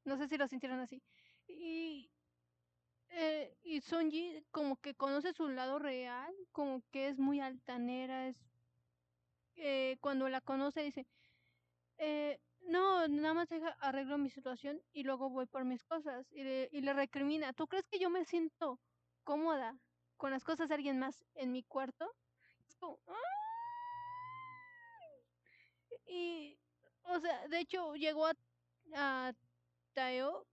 No sé si lo sintieron así. Y, eh, y Sonji como que conoce su lado real, como que es muy altanera, es... Eh, cuando la conoce dice, eh, no, nada más arreglo mi situación y luego voy por mis cosas. Y le, y le recrimina, ¿tú crees que yo me siento cómoda con las cosas de alguien más en mi cuarto? Y, o sea, de hecho llegó a, a Taeo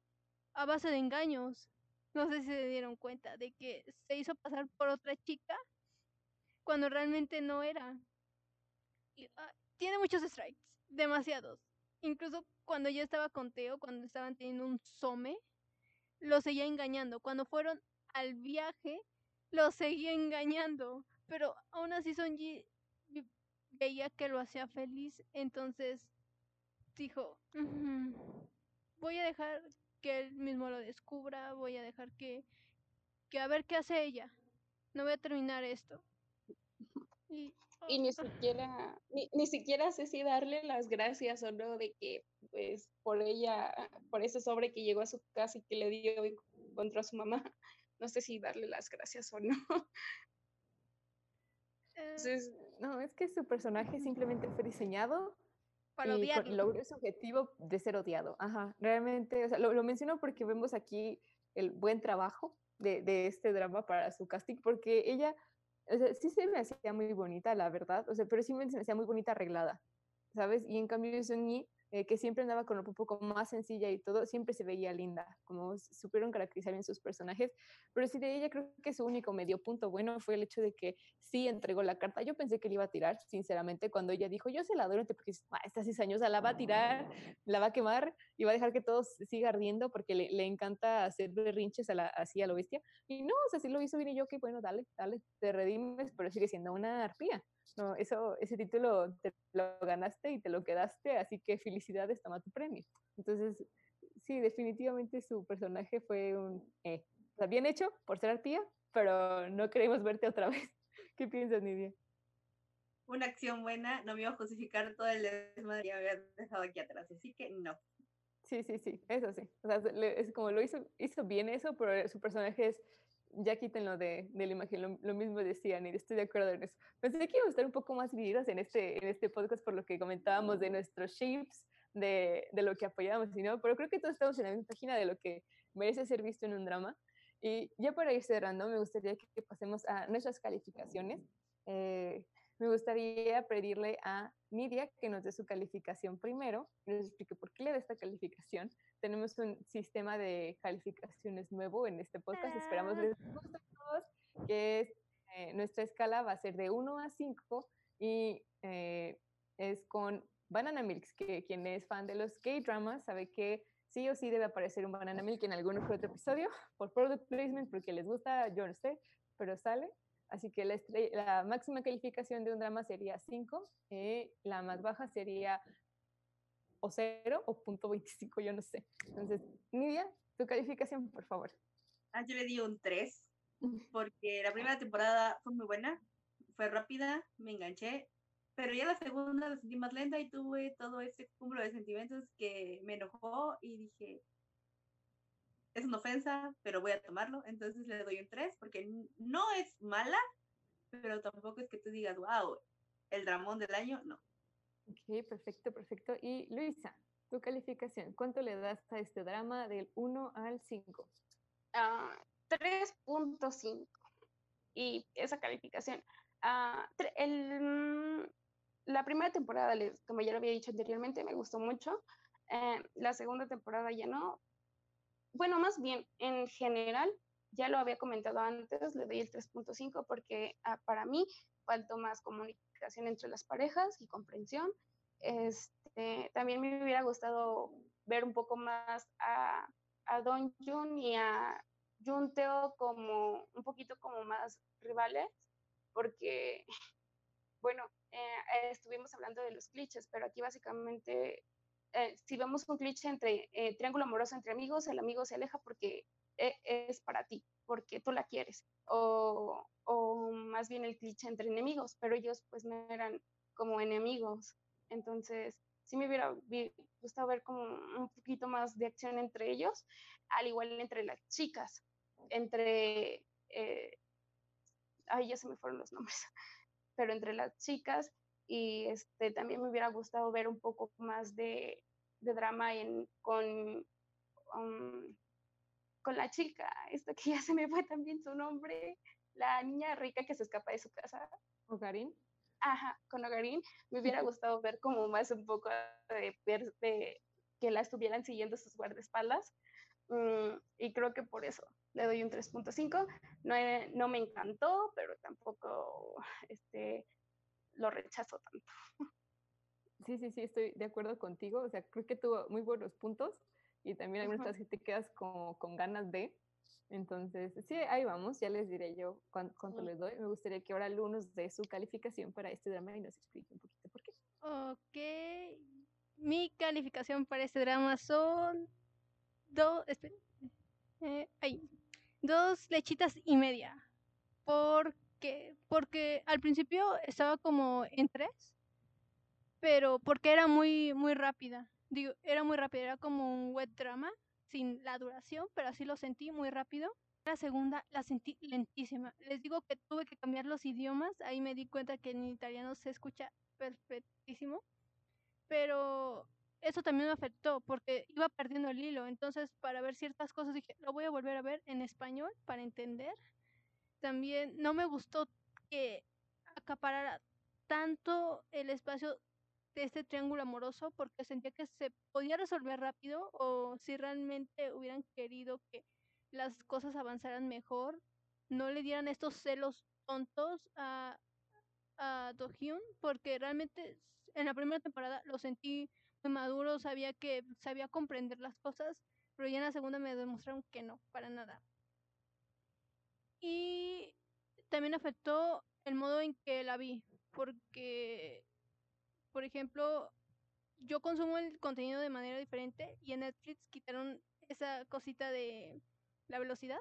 a base de engaños. No sé si se dieron cuenta de que se hizo pasar por otra chica cuando realmente no era. Ah, tiene muchos strikes, demasiados incluso cuando yo estaba con Teo, cuando estaban teniendo un some, lo seguía engañando. Cuando fueron al viaje, lo seguía engañando. Pero aún así Sonji veía que lo hacía feliz, entonces dijo, voy a dejar que él mismo lo descubra, voy a dejar que, que a ver qué hace ella. No voy a terminar esto. Y y ni siquiera, ni, ni, siquiera sé si darle las gracias o no de que, pues, por ella, por ese sobre que llegó a su casa y que le dio y encontró a su mamá, no sé si darle las gracias o no. Entonces, no, es que su personaje simplemente fue diseñado para y logró su objetivo de ser odiado. Ajá, realmente, o sea, lo, lo menciono porque vemos aquí el buen trabajo de, de este drama para su casting, porque ella o sea, sí se me hacía muy bonita, la verdad, o sea, pero sí me, se me hacía muy bonita arreglada, ¿sabes? Y en cambio Sunny eh, que siempre andaba con ropa un poco más sencilla y todo, siempre se veía linda, como supieron caracterizar bien sus personajes, pero sí de ella creo que su único medio punto bueno fue el hecho de que sí entregó la carta, yo pensé que le iba a tirar, sinceramente, cuando ella dijo, yo se la doy, porque ah, está seis años, la va a tirar, la va a quemar y va a dejar que todo siga ardiendo porque le, le encanta hacer berrinches a la, así a lo bestia, y no, o sea, sí lo hizo bien y yo, que bueno, dale, dale, te redimes, pero sigue siendo una arpía. No, eso, ese título te lo ganaste y te lo quedaste, así que felicidades, toma tu premio. Entonces, sí, definitivamente su personaje fue un... Eh, bien hecho por ser arpía, pero no queremos verte otra vez. ¿Qué piensas, Nidia? Una acción buena no me iba a justificar todo el desmadre que había dejado aquí atrás, así que no. Sí, sí, sí, eso sí. O sea, es como lo hizo, hizo bien eso, pero su personaje es ya quítenlo de, de la imagen, lo, mismo decían y estoy de acuerdo en eso. Pensé que íbamos a estar un poco más divididas en este, en este podcast por lo que comentábamos de nuestros shapes, de, de lo que apoyábamos y no, pero creo que todos estamos en la misma página de lo que merece ser visto en un drama. Y ya para ir cerrando, me gustaría que pasemos a nuestras calificaciones. Eh, me gustaría pedirle a Nidia que nos dé su calificación primero, nos explique por qué le da esta calificación. Tenemos un sistema de calificaciones nuevo en este podcast, esperamos les ah. guste a todos, que es, eh, nuestra escala va a ser de 1 a 5 y eh, es con Banana Milk, que quien es fan de los K-dramas sabe que sí o sí debe aparecer un Banana Milk en algún otro episodio, por product placement, porque les gusta, yo no sé, pero sale. Así que la, la máxima calificación de un drama sería 5, y eh, la más baja sería o 0 o punto 25, yo no sé. Entonces, Nidia, tu calificación, por favor. Ah, yo le di un 3, porque la primera temporada fue muy buena, fue rápida, me enganché, pero ya la segunda la sentí más lenta y tuve todo ese cúmulo de sentimientos que me enojó y dije, es una ofensa, pero voy a tomarlo. Entonces le doy un 3 porque no es mala, pero tampoco es que tú digas, wow, el dramón del año, no. Ok, perfecto, perfecto. Y Luisa, tu calificación, ¿cuánto le das a este drama del 1 al 5? 3.5. Ah, y esa calificación. Uh, la primera temporada, como ya lo había dicho anteriormente, me gustó mucho. Eh, la segunda temporada ya no, bueno, más bien, en general, ya lo había comentado antes, le doy el 3.5 porque ah, para mí faltó más comunicación entre las parejas y comprensión. Este, también me hubiera gustado ver un poco más a, a Don Jun y a Junteo como un poquito como más rivales, porque, bueno, eh, estuvimos hablando de los clichés, pero aquí básicamente eh, si vemos un cliché entre eh, triángulo amoroso entre amigos, el amigo se aleja porque es para ti, porque tú la quieres, o, o más bien el cliché entre enemigos, pero ellos pues no eran como enemigos. Entonces, sí me hubiera gustado ver como un poquito más de acción entre ellos, al igual entre las chicas, entre, eh, ay, ya se me fueron los nombres, pero entre las chicas y este, también me hubiera gustado ver un poco más de, de drama en, con, um, con la chica, esta que ya se me fue también su nombre, la niña rica que se escapa de su casa. Ogarín. Ajá, con Ogarín. Me hubiera gustado ver como más un poco de, ver de que la estuvieran siguiendo sus guardaespaldas. Mm, y creo que por eso le doy un 3.5. No, no me encantó, pero tampoco este, lo rechazo tanto. Sí, sí, sí, estoy de acuerdo contigo. O sea, creo que tuvo muy buenos puntos y también algunas cosas que te quedas como con ganas de. Entonces, sí, ahí vamos, ya les diré yo cuánto, les doy. Me gustaría que ahora Lu nos dé su calificación para este drama y nos explique un poquito por qué. Ok, mi calificación para este drama son dos, eh, ahí, dos lechitas y media. ¿Por porque al principio estaba como en tres, pero porque era muy, muy rápida. Era muy rápida, era como un web drama sin la duración, pero así lo sentí muy rápido. La segunda la sentí lentísima. Les digo que tuve que cambiar los idiomas, ahí me di cuenta que en italiano se escucha perfectísimo, pero eso también me afectó porque iba perdiendo el hilo, entonces para ver ciertas cosas dije, lo voy a volver a ver en español para entender también no me gustó que acaparara tanto el espacio este triángulo amoroso porque sentía que se podía resolver rápido o si realmente hubieran querido que las cosas avanzaran mejor, no le dieran estos celos tontos a, a Do-hyun porque realmente en la primera temporada lo sentí muy maduro, sabía que sabía comprender las cosas, pero ya en la segunda me demostraron que no, para nada. Y también afectó el modo en que la vi, porque, por ejemplo, yo consumo el contenido de manera diferente y en Netflix quitaron esa cosita de la velocidad.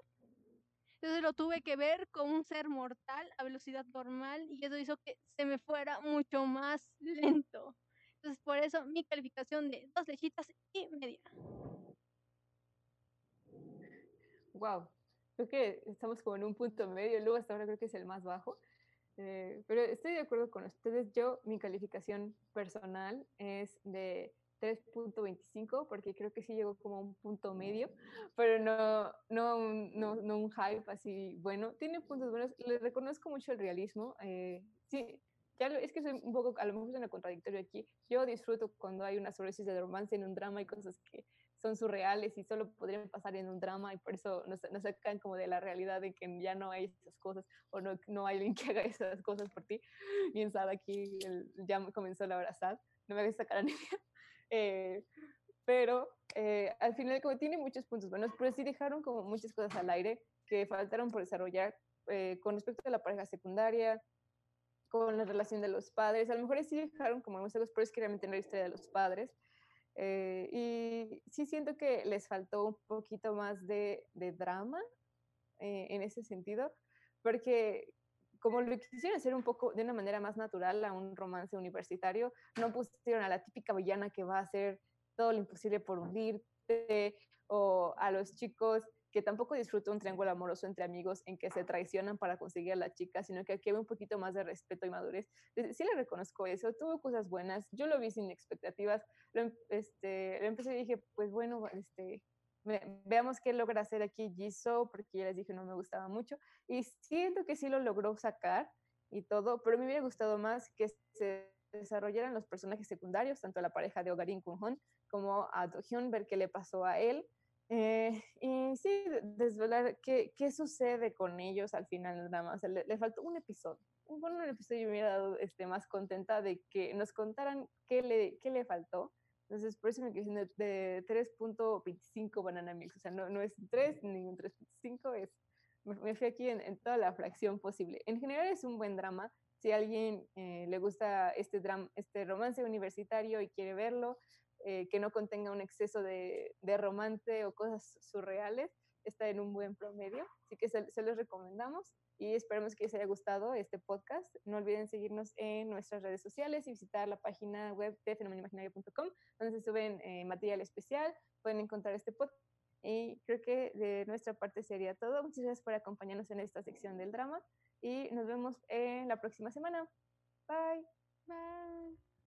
Entonces lo tuve que ver con un ser mortal a velocidad normal y eso hizo que se me fuera mucho más lento. Entonces por eso mi calificación de dos lechitas y media. Wow, creo que estamos como en un punto medio, luego hasta ahora creo que es el más bajo. Eh, pero estoy de acuerdo con ustedes. Yo, mi calificación personal es de 3.25 porque creo que sí llegó como a un punto medio, pero no, no, no, no un hype así bueno. Tiene puntos buenos, le reconozco mucho el realismo. Eh, sí, ya es que soy un poco, a lo mejor suena contradictorio aquí. Yo disfruto cuando hay una sobredosis de romance en un drama y cosas que son surreales y solo podrían pasar en un drama y por eso nos, nos sacan como de la realidad de que ya no hay esas cosas o no, no hay alguien que haga esas cosas por ti. Bien sad aquí, el, ya comenzó la hora sad, no me hagas sacar a Nidia. Eh, pero eh, al final como tiene muchos puntos buenos, pero sí dejaron como muchas cosas al aire que faltaron por desarrollar eh, con respecto a la pareja secundaria, con la relación de los padres. A lo mejor sí dejaron como algunos pero es que realmente no la historia de los padres. Eh, y sí siento que les faltó un poquito más de, drama eh, en ese sentido, porque como lo quisieron hacer un poco de una manera más natural a un romance universitario, no pusieron a la típica villana que va a hacer todo lo imposible por hundirte o a los chicos que tampoco disfruto un triángulo amoroso entre amigos en que se traicionan para conseguir a la chica, sino que aquí hay un poquito más de respeto y madurez. Sí le reconozco eso, tuvo cosas buenas, yo lo vi sin expectativas, lo, em, este, lo empecé y dije, pues bueno, este, veamos qué logra hacer aquí Jisoo, porque ya les dije no me gustaba mucho, y siento que sí lo logró sacar y todo, pero me hubiera gustado más que se desarrollaran los personajes secundarios, tanto la pareja de Ogarin Kun como a Do Hyun, ver qué le pasó a él, eh, y sí, desvelar qué, qué, sucede con ellos al final nada más. le, le, faltó un episodio. Un buen episodio me hubiera dado este, más contenta de que nos contaran qué le, qué le faltó. Entonces, por eso me quedé de, de 3.25 Banana Milk. O sea, no, no es 3 ni un 3.5, es me fui aquí en, en, toda la fracción posible. En general es un buen drama. Si a alguien eh, le gusta este, drama, este romance universitario y quiere verlo, eh, que no contenga un exceso de, de, romance o cosas surreales, está en un buen promedio. Así que se, se recomendamos y esperamos que les haya gustado este podcast. No olviden seguirnos en nuestras redes sociales y visitar la página web de fenomenimaginario.com, donde se suben eh, material especial. Pueden encontrar este podcast. Y creo que de nuestra parte sería todo. Muchas gracias por acompañarnos en esta sección del drama y nos vemos en la próxima semana. Bye. Bye.